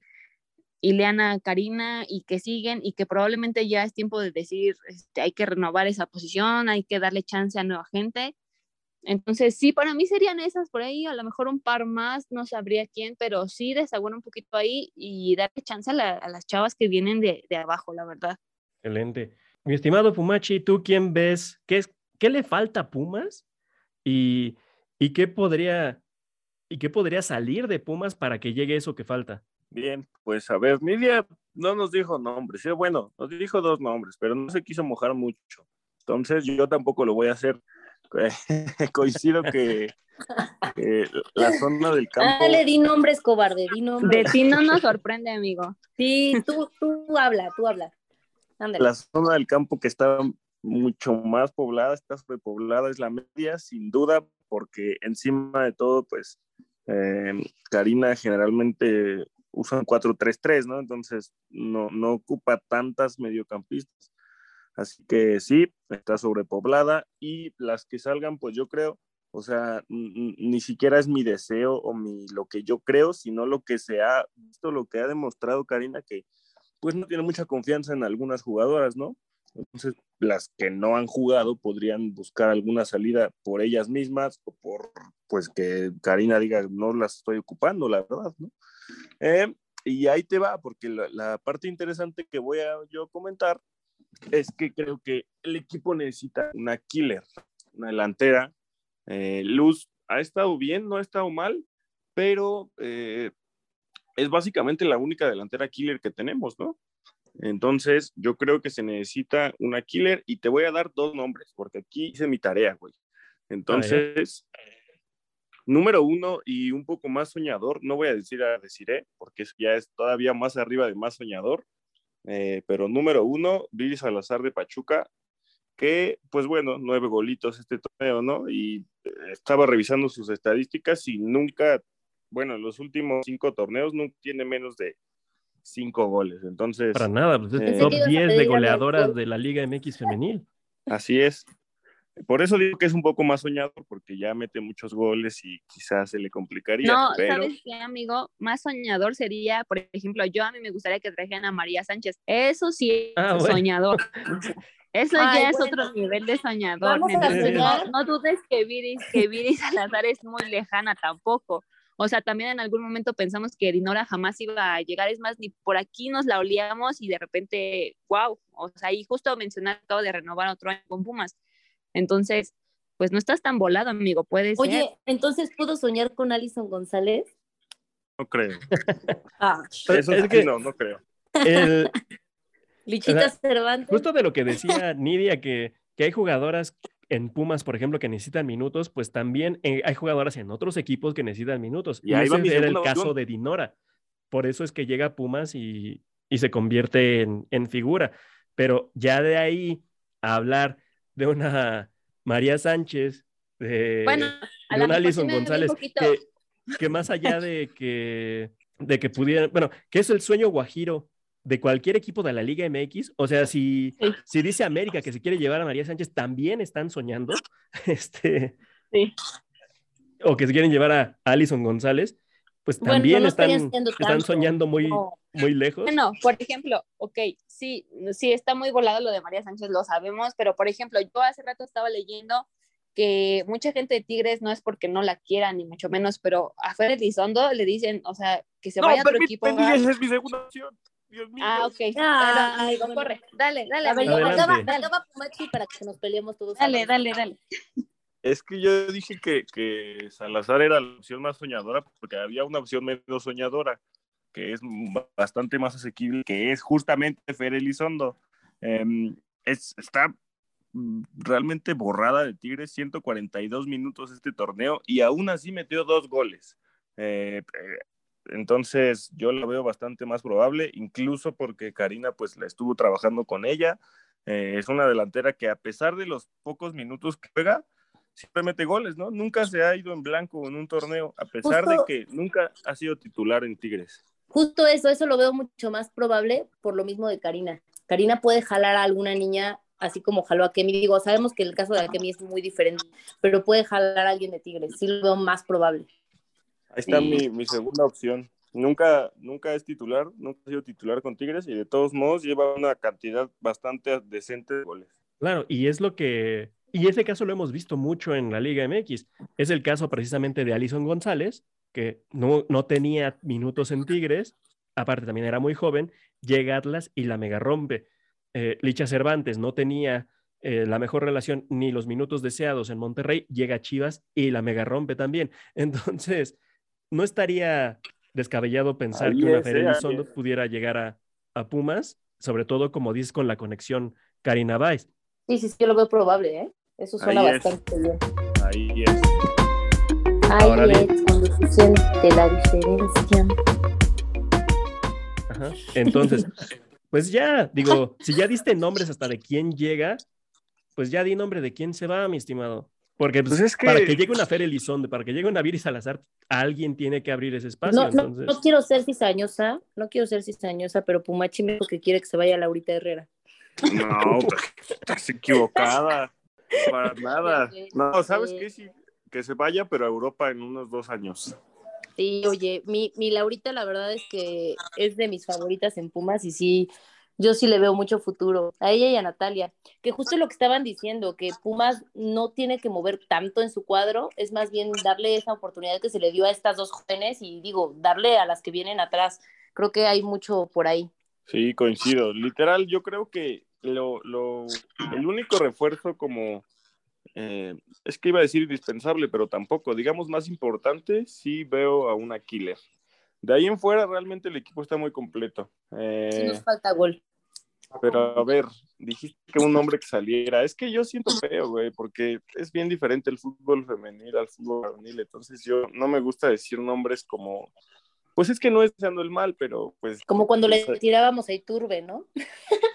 Ileana, Karina, y que siguen, y que probablemente ya es tiempo de decir, este, hay que renovar esa posición, hay que darle chance a nueva gente. Entonces, sí, para mí serían esas por ahí, a lo mejor un par más, no sabría quién, pero sí desaguar un poquito ahí y darle chance a, las chavas que vienen de, de, abajo, la verdad. Excelente. Mi estimado Pumachi, ¿tú quién ves? ¿Qué, es, qué le falta a Pumas ¿Y, y qué podría y qué podría salir de Pumas para que llegue eso que falta? Bien, pues a ver, Nidia no nos dijo nombres, ¿sí? bueno, nos dijo dos nombres, pero no se quiso mojar mucho. Entonces yo tampoco lo voy a hacer. Coincido que, la zona del campo. Dale, di nombres, cobarde, di nombres. De ti no nos sorprende, amigo. Sí, tú, tú habla, tú habla. La zona del campo que está mucho más poblada, está sobrepoblada, es la media, sin duda, porque encima de todo, pues, eh, Karina generalmente usa un 4-3-3, ¿no? Entonces, no, no ocupa tantas mediocampistas. Así que sí, está sobrepoblada y las que salgan, pues yo creo, o sea, ni siquiera es mi deseo o mi, lo que yo creo, sino lo que se ha visto, lo que ha demostrado Karina, que pues no tiene mucha confianza en algunas jugadoras, ¿no? Entonces, las que no han jugado podrían buscar alguna salida por ellas mismas o por, pues, que Karina diga, no las estoy ocupando, la verdad, ¿no? Eh, y ahí te va, porque la, parte interesante que voy a yo comentar es que creo que el equipo necesita una killer, una delantera. Eh, Luz ha estado bien, no ha estado mal, pero eh, es básicamente la única delantera killer que tenemos, ¿no? Entonces, yo creo que se necesita una killer y te voy a dar dos nombres, porque aquí hice mi tarea, güey. Entonces, número uno y un poco más soñador, no voy a decir a deciré, porque ya es todavía más arriba de más soñador, eh, pero número uno, Viri Salazar de Pachuca, que, pues bueno, nueve golitos este torneo, ¿no? Y eh, estaba revisando sus estadísticas y nunca, bueno, en los últimos cinco torneos no tiene menos de cinco goles. Entonces. Para nada, pues es eh, top 10 de goleadoras de la Liga MX femenil. Así es. Por eso digo que es un poco más soñador, porque ya mete muchos goles y quizás se le complicaría. No, ¿sabes qué, amigo? Más soñador sería, por ejemplo, yo a mí me gustaría que trajeran a María Sánchez. Eso sí es ah, soñador. Eso ya es otro nivel de soñador. No, dudes que Viri, que Viri Salazar es muy lejana tampoco. O sea, también en algún momento pensamos que Dinora jamás iba a llegar, es más, ni por aquí nos la olíamos y de repente, wow, o sea, y justo mencionar, acabo de renovar otro año con Pumas. Entonces, pues no estás tan volado, amigo, puedes. Oye, entonces puedo soñar con Alison González. No creo. ah. Eso es que no, no creo. Lichita Cervantes. Justo de lo que decía Nidia, que, que hay jugadoras en Pumas, por ejemplo, que necesitan minutos, pues también eh, hay jugadoras en otros equipos que necesitan minutos. Y, ese era el caso de Dinora. Por eso es que llega a Pumas y, se convierte en, figura. Pero ya de ahí a hablar de una María Sánchez, de, una Alison González, que, que, más allá de que, de que pudieran, bueno, que es el sueño guajiro de cualquier equipo de la Liga MX. O sea, si, si dice América que se quiere llevar a María Sánchez, también están soñando. Este, sí. O que se quieren llevar a Alison González, pues también están, están soñando muy, muy lejos. Bueno, por ejemplo, ok, sí, sí está muy volado lo de María Sánchez, lo sabemos, pero por ejemplo, yo hace rato estaba leyendo que mucha gente de Tigres no es porque no la quieran, ni mucho menos, pero a Fer Elizondo le dicen, o sea, que se vaya a otro equipo. Esa es mi segunda opción. Dios mío. Ah, ok. Ah, corre. Dale, dale. A ver, acaba, Pumachi para que nos peleemos todos. Dale, dale, dale. Es que yo dije que, que Salazar era la opción más soñadora porque había una opción menos soñadora que es bastante más asequible, que es justamente Fer Elizondo. Em, es, está realmente borrada de Tigres, 142 minutos este torneo y aún así metió dos goles. Eh, eh, entonces yo la veo bastante más probable, incluso porque Karina pues la estuvo trabajando con ella. Eh, es una delantera que a pesar de los pocos minutos que juega, siempre mete goles, ¿no? Nunca se ha ido en blanco en un torneo, a pesar de que nunca ha sido titular en Tigres. Justo eso, eso lo veo mucho más probable por lo mismo de Karina. Karina puede jalar a alguna niña así como jaló a Kemi. Digo, sabemos que el caso de Kemi es muy diferente, pero puede jalar a alguien de Tigres. Sí lo veo más probable. Ahí está mi, mi, segunda opción. Nunca, nunca es titular, nunca ha sido titular con Tigres y de todos modos lleva una cantidad bastante decente de goles. Claro, y es lo que, y ese caso lo hemos visto mucho en la Liga MX. Es el caso precisamente de Alison González, que no, no tenía minutos en Tigres, aparte también era muy joven, llega Atlas y la mega rompe. Eh, Licha Cervantes no tenía eh, la mejor relación ni los minutos deseados en Monterrey, llega Chivas y la mega rompe también. Entonces, no estaría descabellado pensar que una Fer Elizondo pudiera llegar a, a, Pumas, sobre todo como dices con la conexión Karina Weiss. Sí, sí, sí, yo lo veo probable, ¿eh? Eso suena bastante bien. Ahí es. Ahí Ahora es bien. cuando se siente la diferencia. Ajá. Entonces, pues ya, digo, si ya diste nombres hasta de quién llega, pues ya di nombre de quién se va, mi estimado. Porque pues, es que... para que llegue una Fer Elizondo, para que llegue una Viri Salazar, alguien tiene que abrir ese espacio. No, entonces... no, no, quiero ser cizañosa, no quiero ser cizañosa, pero Pumachi me dijo que quiere que se vaya Laurita Herrera. No, estás equivocada. Para nada. No, ¿sabes qué? Sí, que se vaya, pero a Europa en unos dos años. Sí, oye, mi, mi Laurita la verdad es que es de mis favoritas en Pumas y sí, yo sí le veo mucho futuro a ella y a Natalia, que justo lo que estaban diciendo, que Pumas no tiene que mover tanto en su cuadro, es más bien darle esa oportunidad que se le dio a estas dos jóvenes y digo, darle a las que vienen atrás. Creo que hay mucho por ahí. Sí, coincido. Literal, yo creo que lo, lo, el único refuerzo como, eh, es que iba a decir indispensable, pero tampoco, digamos más importante, sí veo a una killer. De ahí en fuera realmente el equipo está muy completo. Eh, sí nos falta gol. Pero a ver, dijiste que un hombre que saliera. Es que yo siento feo, güey, porque es bien diferente el fútbol femenil al fútbol varonil. Entonces yo no me gusta decir nombres como pues es que no es deseando el mal, pero pues. Como cuando le tirábamos a Iturbe, ¿no?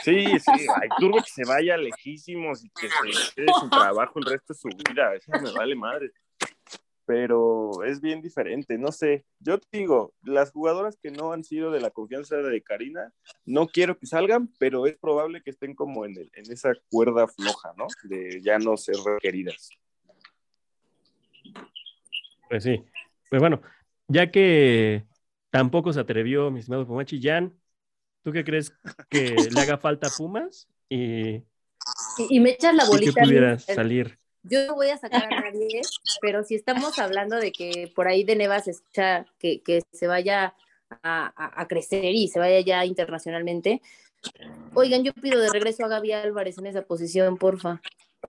Sí, sí, a Iturbe que se vaya lejísimos y que se quede su trabajo el resto de su vida. Eso me vale madre. Pero es bien diferente, no sé. Yo te digo, las jugadoras que no han sido de la confianza de Karina, no quiero que salgan, pero es probable que estén como en, el, en esa cuerda floja, ¿no? De ya no ser requeridas. Pues sí. Pues bueno, ya que Tampoco se atrevió, mi estimado Pumachi. Jan, ¿tú qué crees que le haga falta a Pumas? Y, y, me echas la bolita. Y pudiera salir. Yo no voy a sacar a nadie, pero si estamos hablando de que por ahí de Neva se escucha que, que se vaya a, a, crecer y se vaya ya internacionalmente. Oigan, yo pido de regreso a Gaby Álvarez en esa posición, porfa.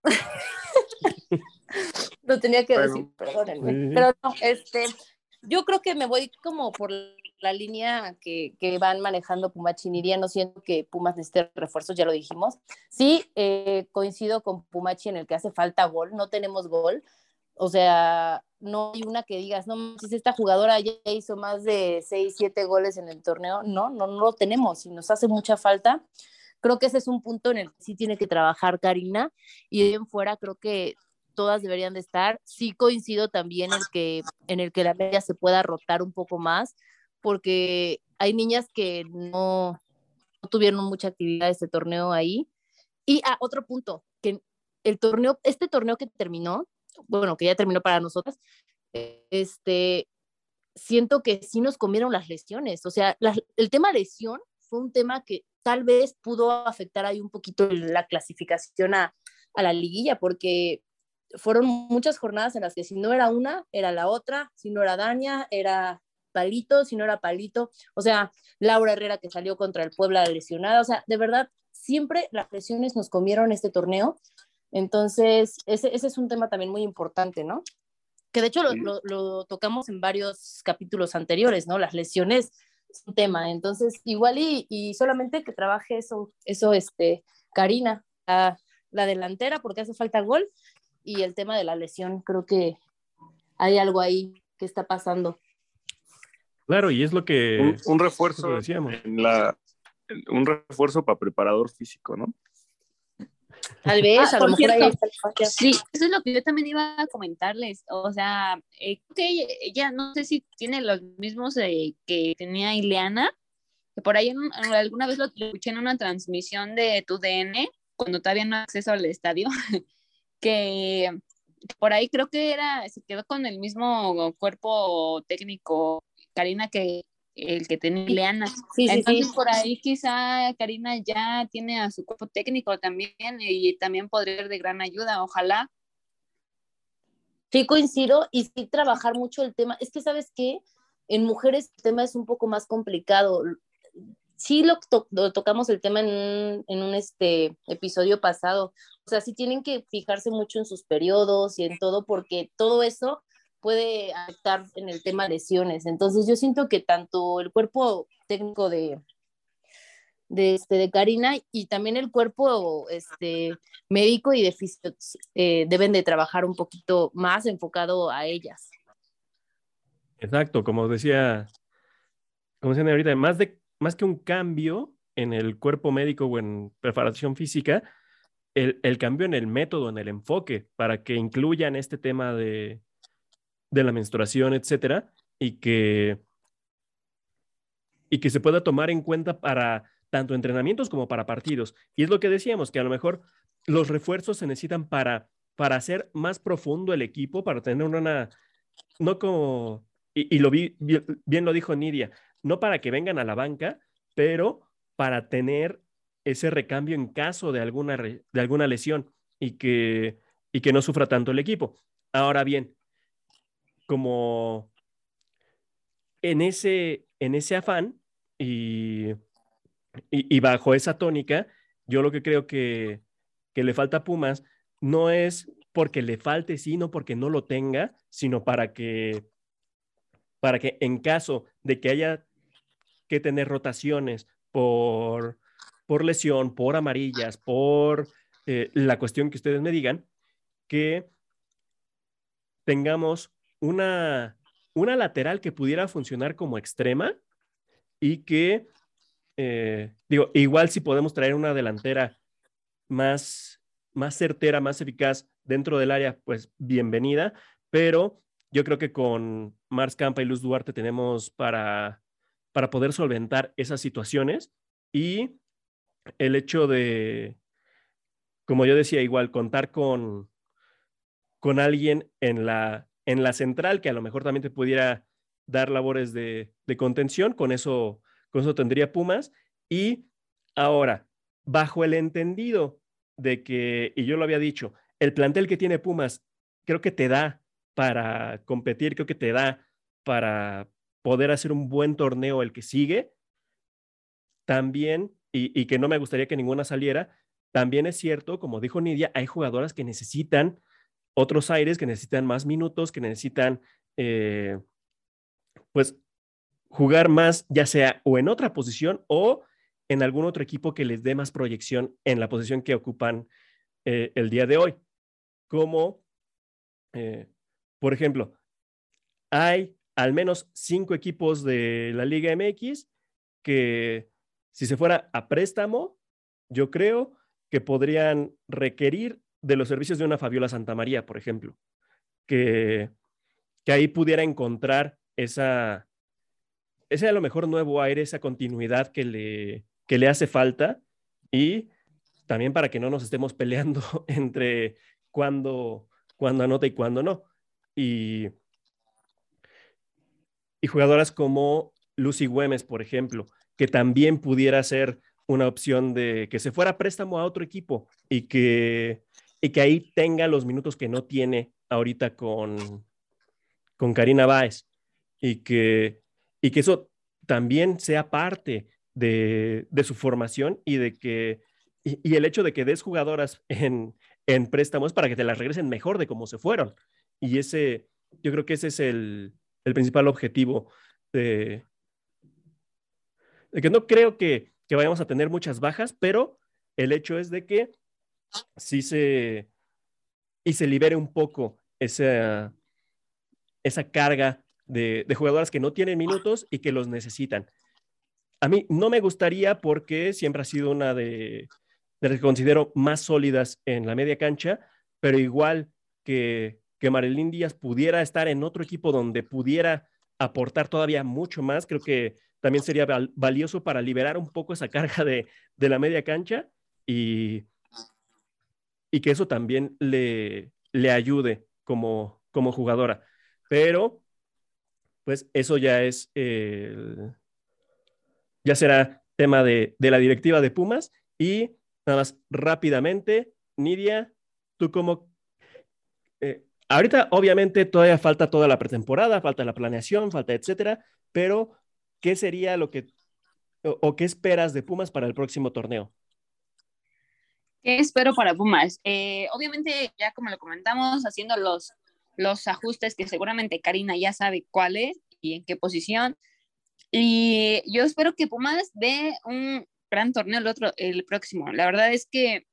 Lo tenía que decir, perdónenme. Pero no, este, yo creo que me voy como por la línea que, que van manejando Pumachiniría, no siento que Pumas necesite refuerzos, ya lo dijimos. Sí, eh, coincido con Pumachi en el que hace falta gol, no tenemos gol. O sea, no hay una que digas, no, si esta jugadora ya hizo más de 6, 7 goles en el torneo. No, no, no lo tenemos y nos hace mucha falta. Creo que ese es un punto en el que sí tiene que trabajar Karina y en fuera creo que todas deberían de estar. Sí coincido también en que, en el que la media se pueda rotar un poco más, porque hay niñas que no, tuvieron mucha actividad este torneo ahí. Y ah, otro punto, que el torneo, este torneo que terminó, bueno, que ya terminó para nosotras, este, siento que sí nos comieron las lesiones. O sea, el tema lesión fue un tema que tal vez pudo afectar ahí un poquito la clasificación a la liguilla, porque fueron muchas jornadas en las que si no era una, era la otra, si no era Daña, era Palito, si no era Palito, o sea, Laura Herrera que salió contra el Puebla lesionada, o sea, de verdad, siempre las lesiones nos comieron este torneo, entonces ese, ese es un tema también muy importante, ¿no? Que de hecho lo, lo, tocamos en varios capítulos anteriores, ¿no? Las lesiones es un tema, entonces igual y, y solamente que trabaje eso, eso, este, Karina, la, la delantera, porque hace falta gol, y el tema de la lesión, creo que hay algo ahí que está pasando. Claro, y es lo que... Un, refuerzo, decíamos. En la, un refuerzo para preparador físico, ¿no? Tal vez, Ah, a lo mejor cierto. Sí, eso es lo que yo también iba a comentarles. O sea, eh, que ella, ella no sé si tiene los mismos eh, que tenía Ileana, que por ahí en un- alguna vez lo, lo escuché en una transmisión de tu DN, cuando todavía no acceso al estadio, que por ahí creo que era, se quedó con el mismo cuerpo técnico, Karina, que el que tenía Ileana. Sí, sí, Entonces sí. por ahí quizá Karina ya tiene a su cuerpo técnico también y también podría ser de gran ayuda, ojalá. Sí, coincido y sí trabajar mucho el tema. Es que, ¿sabes qué? En mujeres el tema es un poco más complicado. Sí lo, to- lo tocamos el tema en un, en un este, episodio pasado. O sea, sí tienen que fijarse mucho en sus periodos y en todo, porque todo eso puede afectar en el tema lesiones. Entonces, yo siento que tanto el cuerpo técnico de, de, este, de Karina y también el cuerpo este, médico y de fisio eh, deben de trabajar un poquito más enfocado a ellas. Exacto, como decía, como decían ahorita, más, de, más que un cambio en el cuerpo médico o en preparación física, el, el cambio en el método, en el enfoque, para que incluyan este tema de, de la menstruación, etcétera, y que, y que se pueda tomar en cuenta para tanto entrenamientos como para partidos. Y es lo que decíamos, que a lo mejor los refuerzos se necesitan para, para hacer más profundo el equipo, para tener una, no como, y, y lo vi, bien, lo dijo Nidia, no para que vengan a la banca, pero para tener ese recambio en caso de alguna, de alguna lesión y que, y que no sufra tanto el equipo. Ahora bien, como en ese, en ese afán y, y, y bajo esa tónica, yo lo que creo que, que le falta a Pumas no es porque le falte, sino porque no lo tenga, sino para que, para que en caso de que haya que tener rotaciones por, por lesión, por amarillas, por eh, la cuestión que ustedes me digan, que tengamos una, una lateral que pudiera funcionar como extrema y que, eh, digo, igual si podemos traer una delantera más, más certera, más eficaz dentro del área, pues bienvenida, pero yo creo que con Mars Campa y Luz Duarte tenemos para, para poder solventar esas situaciones y el hecho de, como yo decía, igual contar con, con alguien en la, en la central que a lo mejor también te pudiera dar labores de, de contención, con eso, con eso tendría Pumas. Y ahora, bajo el entendido de que, y yo lo había dicho, el plantel que tiene Pumas creo que te da para competir, creo que te da para poder hacer un buen torneo el que sigue. También, y, y que no me gustaría que ninguna saliera, también es cierto, como dijo Nidia, hay jugadoras que necesitan otros aires, que necesitan más minutos, que necesitan, eh, pues, jugar más, ya sea o en otra posición o en algún otro equipo que les dé más proyección en la posición que ocupan eh, el día de hoy. Como, eh, por ejemplo, hay al menos cinco equipos de la Liga MX que si se fuera a préstamo, yo creo que podrían requerir de los servicios de una Fabiola Santamaría, por ejemplo, que, que ahí pudiera encontrar esa, ese a lo mejor nuevo aire, esa continuidad que le, que le hace falta y también para que no nos estemos peleando entre cuándo, cuándo anota y cuándo no. Y, y jugadoras como Lucy Güemes, por ejemplo, que también pudiera ser una opción de que se fuera préstamo a otro equipo y que, y que ahí tenga los minutos que no tiene ahorita con, con Karina Báez y que, y que eso también sea parte de, de su formación y de que y, y, el hecho de que des jugadoras en, en préstamos para que te las regresen mejor de cómo se fueron. Y ese, yo creo que ese es el, el principal objetivo de, que no creo que, que, vayamos a tener muchas bajas, pero el hecho es de que sí se, y se libere un poco esa, esa carga de, de jugadoras que no tienen minutos y que los necesitan. A mí no me gustaría porque siempre ha sido una de, de las que considero más sólidas en la media cancha, pero igual que, que Marilyn Díaz pudiera estar en otro equipo donde pudiera aportar todavía mucho más, creo que también sería valioso para liberar un poco esa carga de, de la media cancha y, y que eso también le, le ayude como, como jugadora. Pero, pues eso ya es, ya será tema de, de, la directiva de Pumas. Y nada más rápidamente, Nidia, tú como... Eh, ahorita obviamente todavía falta toda la pretemporada, falta la planeación, falta etcétera, pero ¿qué sería lo que o, qué esperas de Pumas para el próximo torneo? ¿Qué espero para Pumas? Eh, obviamente, ya como lo comentamos, haciendo los, los ajustes que seguramente Karina ya sabe cuáles y en qué posición. Y yo espero que Pumas dé un gran torneo el otro, el próximo. La verdad es que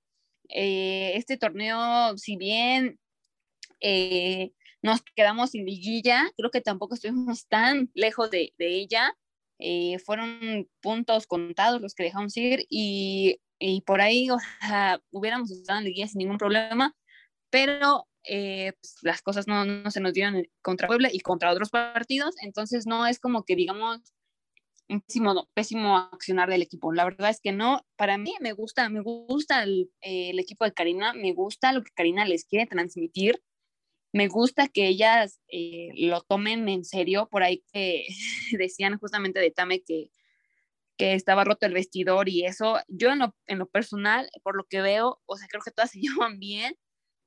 eh, este torneo, si bien eh, nos quedamos sin liguilla, creo que tampoco estuvimos tan lejos de, ella. Eh, fueron puntos contados los que dejamos ir y, y por ahí, o sea, hubiéramos estado en liguilla sin ningún problema, pero eh, pues, las cosas no, se nos dieron contra Puebla y contra otros partidos, entonces no es como que digamos un pésimo, accionar del equipo. La verdad es que no, para mí me gusta, me gusta el, el equipo de Karina, me gusta lo que Karina les quiere transmitir me gusta que ellas eh, lo tomen en serio, por ahí que decían justamente de Tame que, que estaba roto el vestidor y eso, yo en lo, en lo, personal, por lo que veo, o sea, creo que todas se llevan bien,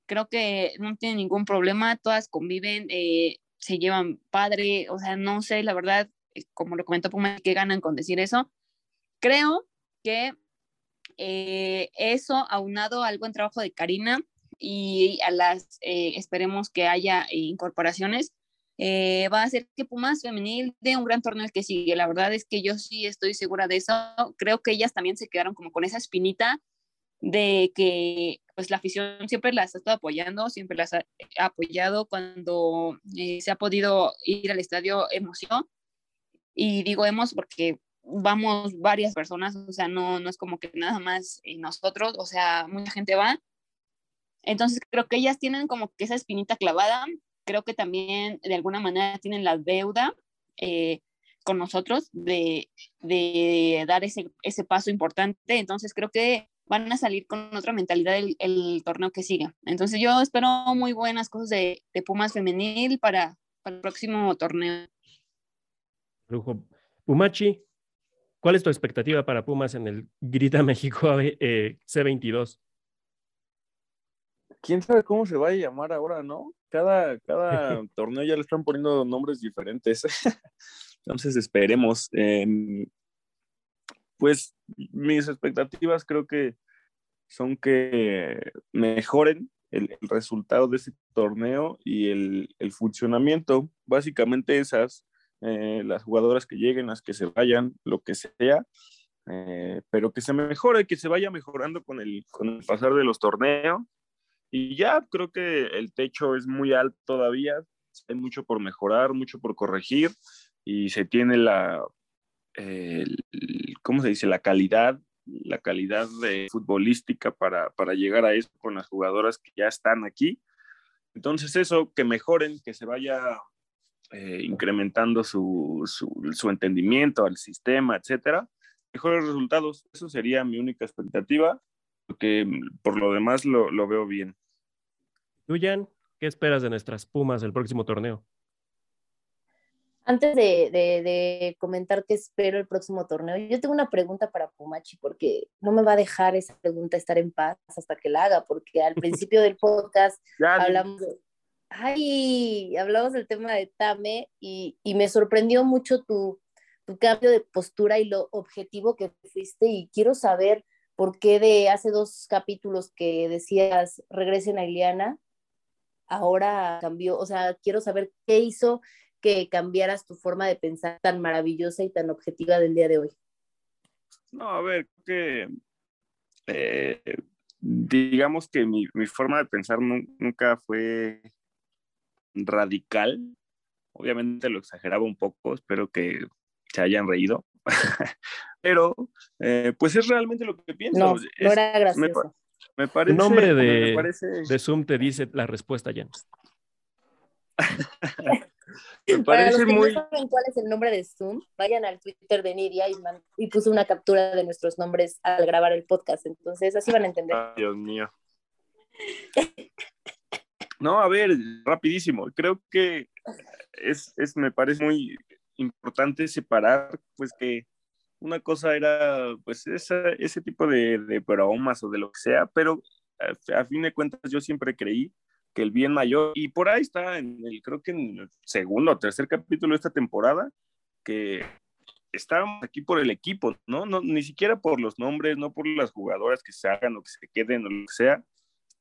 creo que no tienen ningún problema, todas conviven, eh, se llevan padre, o sea, no sé, la verdad, eh, como lo comentó Puma, que ganan con decir eso. Creo que eso, aunado al buen trabajo de Karina, y a las, eh, esperemos que haya incorporaciones, eh, va a hacer que Pumas femenil dé un gran torneo el que sigue. La verdad es que yo sí estoy segura de eso. Creo que ellas también se quedaron como con esa espinita de que pues la afición siempre las ha estado apoyando, siempre las ha apoyado cuando eh, se ha podido ir al estadio emoción. Y digo hemos porque vamos varias personas, o sea, no, no es como que nada más nosotros, o sea, mucha gente va entonces creo que ellas tienen como que esa espinita clavada, creo que también de alguna manera tienen la deuda eh, con nosotros de, de dar ese, paso importante, entonces creo que van a salir con otra mentalidad el, torneo que sigue. Entonces yo espero muy buenas cosas de, Pumas femenil para, para, el próximo torneo. Lujo. Pumachi, ¿cuál es tu expectativa para Pumas en el Grita México eh, C22? Quién sabe cómo se va a llamar ahora, ¿no? Cada, cada torneo ya le están poniendo nombres diferentes. Entonces esperemos. Em, pues mis expectativas creo que son que mejoren el, resultado de ese torneo y el, el funcionamiento. Básicamente esas, eh, las jugadoras que lleguen, las que se vayan, lo que sea, eh, pero que se mejore, que se vaya mejorando con el, con el pasar de los torneos y ya creo que el techo es muy alto todavía, hay mucho por mejorar, mucho por corregir y se tiene la, ¿cómo se dice? La calidad, la calidad futbolística para, para llegar a eso con las jugadoras que ya están aquí. Entonces eso, que mejoren, que se vaya eh, incrementando su, su, su, entendimiento al sistema, etcétera, mejores resultados. Eso sería mi única expectativa, porque por lo demás lo, lo veo bien. Jan, ¿qué esperas de nuestras Pumas del próximo torneo? Antes de, de, comentar qué espero el próximo torneo, yo tengo una pregunta para Pumachi, porque no me va a dejar esa pregunta estar en paz hasta que la haga, porque al principio del podcast hablamos ay, hablamos del tema de Tame y, y me sorprendió mucho tu, tu cambio de postura y lo objetivo que fuiste y quiero saber por qué de hace dos capítulos que decías regresen a Iliana, ahora cambió, o sea, quiero saber qué hizo que cambiaras tu forma de pensar tan maravillosa y tan objetiva del día de hoy. No, a ver, que eh, digamos que mi, mi, forma de pensar nunca fue radical. Obviamente lo exageraba un poco, espero que se hayan reído. pero eh, pues es realmente lo que pienso. No, no era gracioso. Me parece, Tu nombre me de, parece- de Zoom te dice la respuesta, Jan. me Para los parece que muy, no saben cuál es el nombre de Zoom, vayan al Twitter de Nidia y, man- y puso una captura de nuestros nombres al grabar el podcast. Entonces, así van a entender. Ay, Dios mío. No, a ver, rapidísimo. Creo que es, es, me parece muy importante separar, pues que una cosa era, pues, esa, ese tipo de, de bromas o de lo que sea, pero a, a fin de cuentas yo siempre creí que el bien mayor, y por ahí está, en el, creo que en el segundo o tercer capítulo de esta temporada, que estábamos aquí por el equipo, ¿no? no Ni siquiera por los nombres, no por las jugadoras que se hagan o que se queden o lo que sea.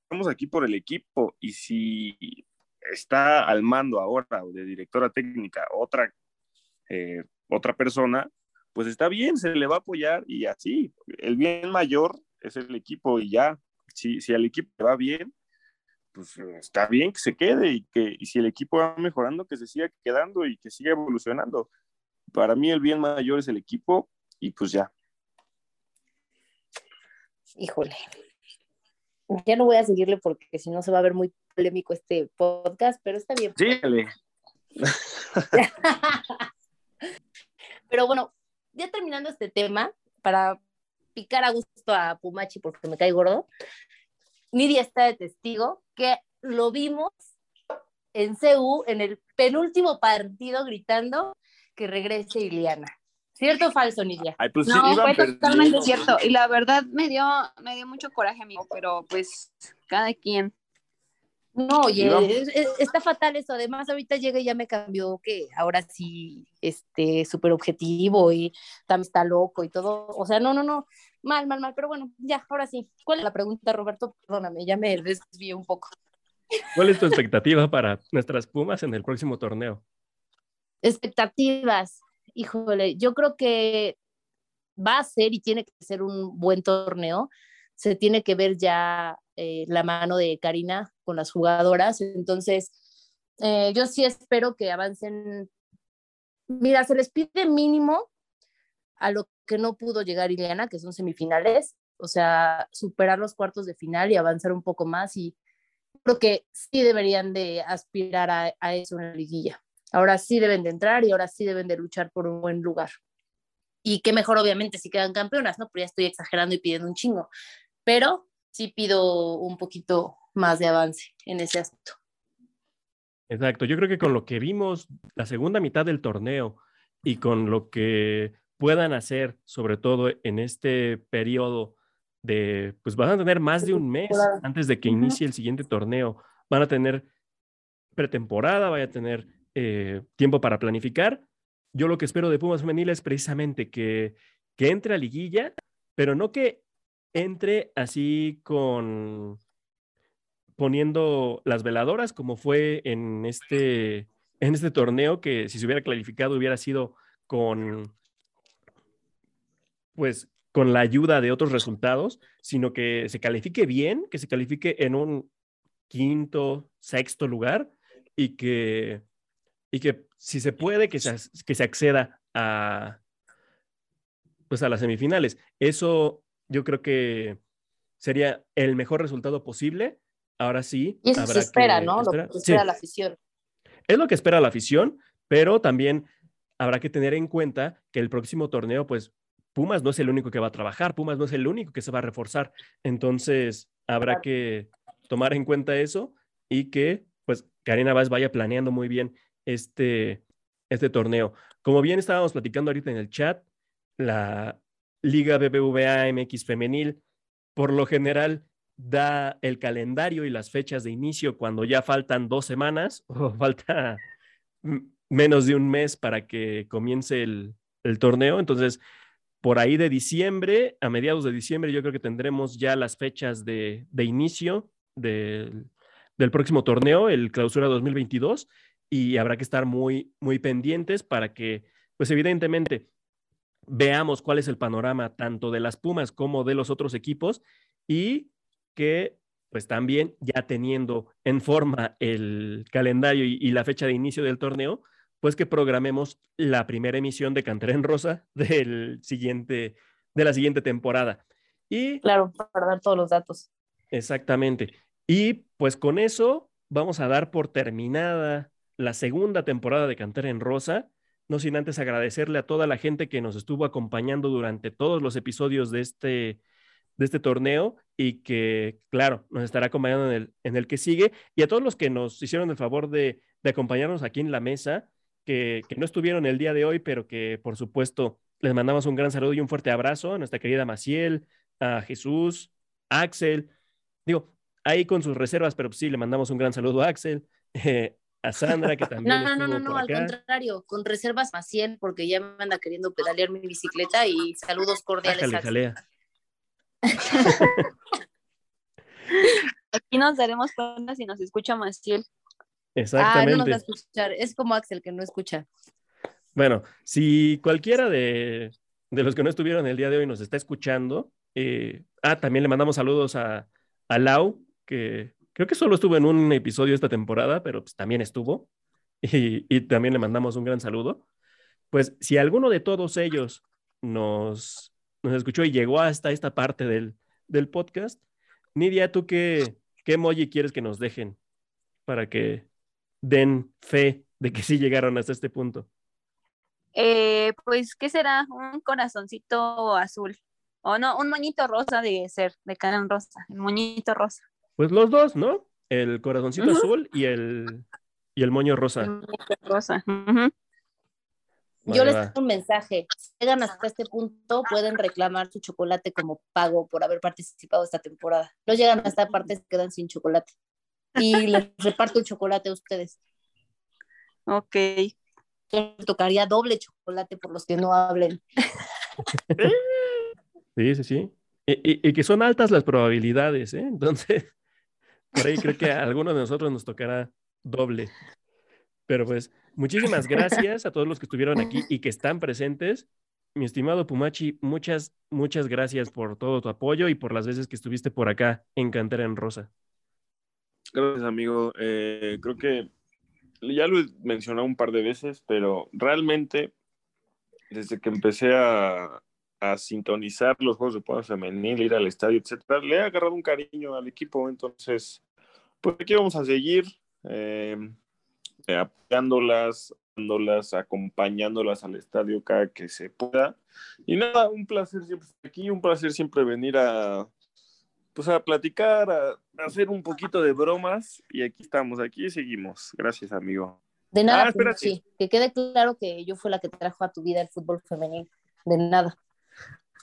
Estamos aquí por el equipo y si está al mando ahora o de directora técnica otra, eh, otra persona, pues está bien, se le va a apoyar y así. El bien mayor es el equipo y ya. Si, si al equipo le va bien, pues está bien que se quede y que y si el equipo va mejorando, que se siga quedando y que siga evolucionando. Para mí el bien mayor es el equipo y pues ya. Híjole. Ya no voy a seguirle porque si no se va a ver muy polémico este podcast, pero está bien. Síguele. Pero bueno, ya terminando este tema, para picar a gusto a Pumachi porque me cae gordo, Nidia está de testigo que lo vimos en CU en el penúltimo partido gritando que regrese Iliana. ¿Cierto o falso, Nidia? Ay, pues sí, No, iban fue totalmente cierto. Y la verdad me dio, me dio mucho coraje, amigo, pero pues cada quien. No, oye, Iban- es- es- está fatal eso. Además, ahorita llega y ya me cambió que ahora sí, este, súper objetivo y también está loco y todo. O sea, no, no, no, mal, mal, mal. Pero bueno, ya, ahora sí. ¿Cuál es la pregunta, Roberto? Perdóname, ya me desvié un poco. ¿Cuál es tu expectativa para nuestras Pumas en el próximo torneo? Expectativas. Híjole, yo creo que va a ser y tiene que ser un buen torneo. Se tiene que ver ya eh, la mano de Karina con las jugadoras. Entonces, eh, yo sí espero que avancen. Mira, se les pide mínimo a lo que no pudo llegar Ileana, que son semifinales, o sea, superar los cuartos de final y avanzar un poco más y creo que sí deberían de aspirar a, a eso en la liguilla. Ahora sí deben de entrar y ahora sí deben de luchar por un buen lugar. Y qué mejor, obviamente, si quedan campeonas, ¿no? Pero ya estoy exagerando y pidiendo un chingo. Pero sí pido un poquito más de avance en ese aspecto. Exacto, yo creo que con lo que vimos la segunda mitad del torneo y con lo que puedan hacer, sobre todo en este periodo de, pues van a tener más de un mes antes de que inicie el siguiente torneo, van a tener pretemporada, vaya a tener eh, tiempo para planificar. Yo lo que espero de Pumas Femenil es precisamente que, que entre a liguilla, pero no que entre así con poniendo las veladoras como fue en este, en este torneo, que si se hubiera clarificado hubiera sido con, pues, con la ayuda de otros resultados, sino que se califique bien, que se califique en un quinto, sexto lugar y que, y que si se puede, que se, que se acceda a, pues, a las semifinales. Eso yo creo que sería el mejor resultado posible. Ahora sí. Y eso habrá se espera, que ¿no? Lo que Sí, espera la afición. es lo que espera la afición, pero también habrá que tener en cuenta que el próximo torneo, pues Pumas no es el único que va a trabajar, Pumas no es el único que se va a reforzar. Entonces, habrá Claro. que tomar en cuenta eso y que, pues, Karina Vaz vaya planeando muy bien este, este torneo. Como bien estábamos platicando ahorita en el chat, la Liga BBVA MX femenil, por lo general, da el calendario y las fechas de inicio cuando ya faltan dos semanas o falta menos de un mes para que comience el, torneo. Entonces, por ahí de diciembre, a mediados de diciembre, yo creo que tendremos ya las fechas de, de inicio del, del próximo torneo, el clausura 2022, y habrá que estar muy, muy pendientes para que, pues evidentemente, veamos cuál es el panorama tanto de las Pumas como de los otros equipos y que pues también ya teniendo en forma el calendario y, y la fecha de inicio del torneo, pues que programemos la primera emisión de Cantera en Rosa del siguiente, de la siguiente temporada. Y Claro, para dar todos los datos. Exactamente. Y pues con eso vamos a dar por terminada la segunda temporada de Cantera en Rosa, no sin antes agradecerle a toda la gente que nos estuvo acompañando durante todos los episodios de este, de este torneo y que, claro, nos estará acompañando en el, en el que sigue, y a todos los que nos hicieron el favor de, de acompañarnos aquí en la mesa, que, que no estuvieron el día de hoy, pero que por supuesto les mandamos un gran saludo y un fuerte abrazo a nuestra querida Maciel, a Jesús, a Axel, digo, ahí con sus reservas, pero sí, le mandamos un gran saludo a Axel, eh, a Sandra, que también. No, no, no, no, al contrario, con reservas Maciel, porque ya me anda queriendo pedalear mi bicicleta y saludos cordiales. Ájale, Axel. jalea. Aquí nos daremos cuenta si nos escucha Maciel. Ah, Exactamente. no nos va a escuchar. Es como Axel que no escucha. Bueno, si cualquiera de, de los que no estuvieron el día de hoy nos está escuchando, eh, ah, también le mandamos saludos a, a Lau, que creo que solo estuvo en un episodio esta temporada, pero pues también estuvo, y, también le mandamos un gran saludo. Pues si alguno de todos ellos nos, nos escuchó y llegó hasta esta parte del, del podcast, Nidia, ¿tú qué, qué emoji quieres que nos dejen para que den fe de que sí llegaron hasta este punto? Eh, pues, ¿qué será? Un corazoncito azul. O no, un moñito rosa de ser, de cara en rosa. El moñito rosa. Pues los dos, ¿no? El corazoncito azul y el, y el moño rosa. El rosa. Yo Vale, les va. tengo un mensaje. Si llegan hasta este punto, pueden reclamar su chocolate como pago por haber participado esta temporada. No llegan hasta esta parte, se quedan sin chocolate. Y les reparto el chocolate a ustedes. Ok. Yo les tocaría doble chocolate por los que no hablen. Sí, sí, sí. Y, y- y que son altas las probabilidades, ¿eh? Entonces, por ahí creo que a alguno de nosotros nos tocará doble. Pero pues, muchísimas gracias a todos los que estuvieron aquí y que están presentes. Mi estimado Pumachi, muchas, muchas gracias por todo tu apoyo y por las veces que estuviste por acá en Cantera en Rosa. Gracias, amigo. Eh, creo que ya lo he mencionado un par de veces, pero realmente desde que empecé a, a sintonizar los juegos de Puebla Femenil, ir al estadio, etcétera, le he agarrado un cariño al equipo. Entonces, pues aquí vamos a seguir eh, eh, apoyándolas, dándolas, acompañándolas al estadio cada que se pueda. Y nada, un placer siempre estar aquí, un placer siempre venir a, pues a platicar, a, a hacer un poquito de bromas y aquí estamos, aquí seguimos. Gracias, amigo. De nada, Ah, sí. Que quede claro que yo fui la que trajo a tu vida el fútbol femenil. De nada.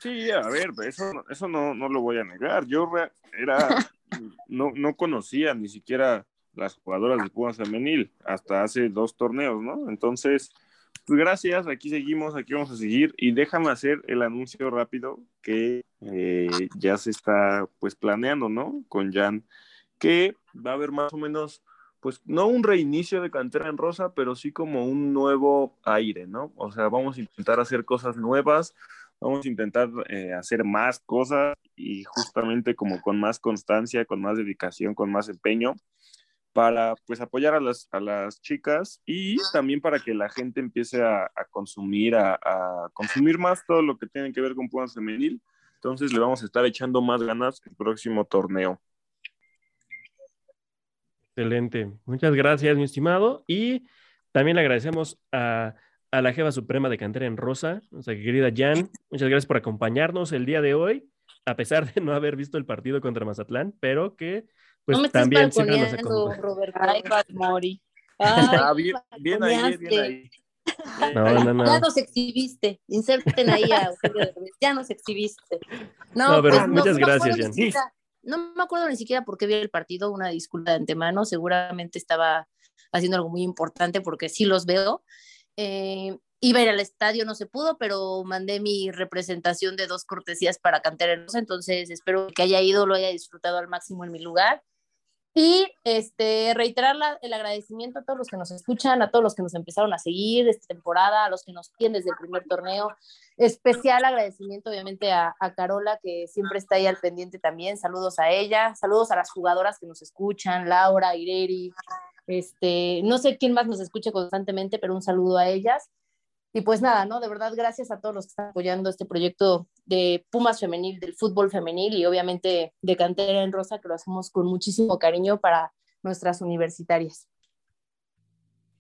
Sí, a ver, eso, eso no, no lo voy a negar. Yo era, no, no conocía ni siquiera las jugadoras de Pumas femenil hasta hace dos torneos, ¿no? Entonces, pues gracias, aquí seguimos, aquí vamos a seguir y déjame hacer el anuncio rápido que eh, ya se está pues planeando, ¿no? Con Jan, que va a haber más o menos, pues no un reinicio de cantera en rosa, pero sí como un nuevo aire, ¿no? O sea, vamos a intentar hacer cosas nuevas, vamos a intentar eh, hacer más cosas y justamente como con más constancia, con más dedicación, con más empeño para pues apoyar a las, a las chicas y también para que la gente empiece a, consumir, a, a consumir más todo lo que tiene que ver con Pumas Femenil. Entonces le vamos a estar echando más ganas el próximo torneo. Excelente. Muchas gracias, mi estimado. Y también le agradecemos a, a la jefa suprema de Cantera en Rosa, nuestra querida Jan. Muchas gracias por acompañarnos el día de hoy, a pesar de no haber visto el partido contra Mazatlán, pero que pues no me estés también siempre nos acompaña. Roberto. Ay, Mori. Ah, bien, bien ahí, bien ahí. No, no, no. Ya nos exhibiste. Inserten ahí a. Ya nos exhibiste. No, pero pues, muchas gracias, Jan. siquiera- No me acuerdo ni siquiera por qué vi el partido, una disculpa de antemano, seguramente estaba haciendo algo muy importante porque sí los veo. Eh, iba a ir al estadio, no se pudo, pero mandé mi representación de dos cortesías para Cantera Hermosa, entonces espero que haya ido, lo haya disfrutado al máximo en mi lugar. Y este, reiterar la- el agradecimiento a todos los que nos escuchan, a todos los que nos empezaron a seguir esta temporada, a los que nos siguen desde el primer torneo. Especial agradecimiento, obviamente, a, a Carola, que siempre está ahí al pendiente también. Saludos a ella, saludos a las jugadoras que nos escuchan, Laura, Ireri, Este, no sé quién más nos escuche constantemente, pero un saludo a ellas. Y pues nada, ¿no? De verdad, gracias a todos los que están apoyando este proyecto de Pumas Femenil, del fútbol femenil y obviamente de Cantera en Rosa, que lo hacemos con muchísimo cariño para nuestras universitarias.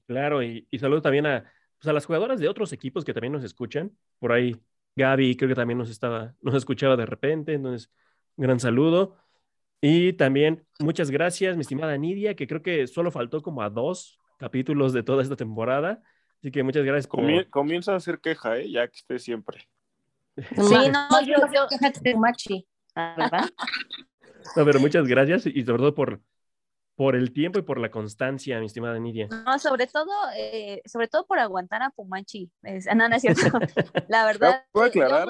Claro, y, saludo también a, pues a las jugadoras de otros equipos que también nos escuchan. Por ahí Gaby creo que también nos estaba, nos escuchaba de repente, entonces gran saludo. Y también muchas gracias, mi estimada Nidia, que creo que solo faltó como a dos capítulos de toda esta temporada. Así que muchas gracias. Por... Comienza a hacer queja, ¿eh? ya que esté siempre. Sí, no, yo, yo, ¿verdad? No, pero muchas gracias y sobre todo por, por el tiempo y por la constancia, mi estimada Nidia. No, sobre todo, eh, sobre todo por aguantar a Pumachi. Es, no, no es cierto. La verdad. ¿Puedo aclarar?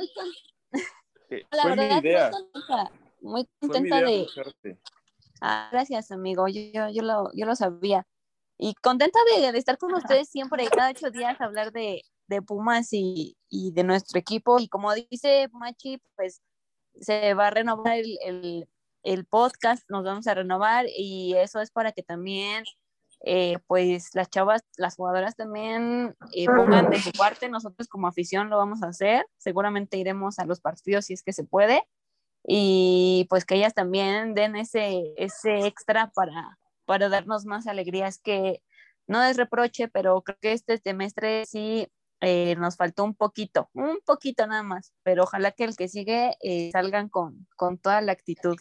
la fue verdad, mi idea. muy contenta, muy contenta de. Ah, gracias, amigo. Yo, yo, yo, lo, yo lo sabía. Y contenta de, de estar con ustedes siempre, cada ocho días, hablar de, de Pumas y, y, de nuestro equipo. Y como dice Pumachi, pues se va a renovar el, el el podcast, nos vamos a renovar y eso es para que también, eh, pues las chavas, las jugadoras también eh, pongan de su parte, nosotros como afición lo vamos a hacer, seguramente iremos a los partidos si es que se puede y pues que ellas también den ese, ese extra para, para darnos más alegrías que no es reproche, pero creo que este semestre sí eh, nos faltó un poquito, un poquito nada más, pero ojalá que el que sigue eh, salgan con, con toda la actitud.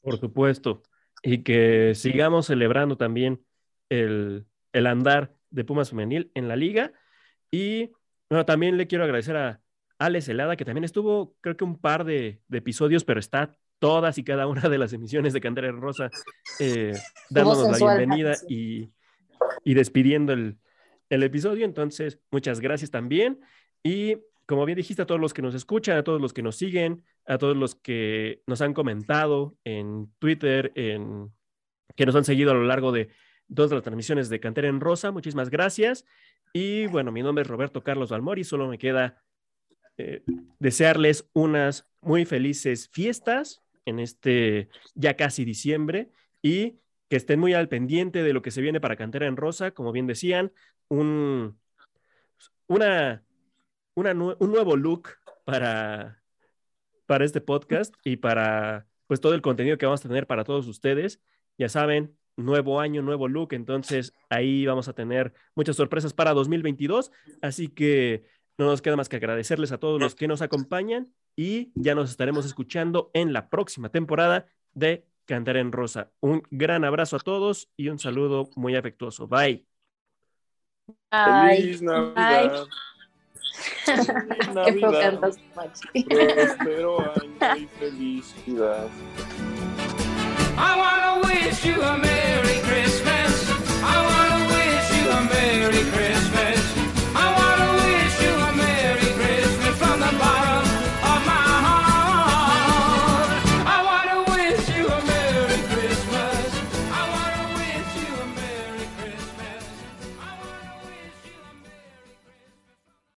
Por supuesto, y que sigamos celebrando también el, el andar de Pumas Femenil en la liga. Y bueno, también le quiero agradecer a Alex Helada, que también estuvo, creo que un par de, de episodios, pero está todas y cada una de las emisiones de Cantera Rosa, eh, dándonos la bienvenida y, y despidiendo el, el episodio. Entonces, muchas gracias también. Y como bien dijiste, a todos los que nos escuchan, a todos los que nos siguen, a todos los que nos han comentado en Twitter, en, que nos han seguido a lo largo de todas las transmisiones de Cantera en Rosa, muchísimas gracias. Y bueno, mi nombre es Roberto Carlos Valmori, solo me queda eh, desearles unas muy felices fiestas en este ya casi diciembre y que estén muy al pendiente de lo que se viene para Cantera en Rosa, como bien decían, un, una, una, un nuevo look para, para este podcast y para pues todo el contenido que vamos a tener para todos ustedes. Ya saben, nuevo año, nuevo look, entonces ahí vamos a tener muchas sorpresas para 2022, así que no nos queda más que agradecerles a todos los que nos acompañan y ya nos estaremos escuchando en la próxima temporada de Cantar en Rosa. Un gran abrazo a todos y un saludo muy afectuoso. Bye. Feliz Navidad. Feliz Navidad. Próspero año y felicidad. I wanna wish you a Merry Christmas. I wanna wish you a Merry Christmas.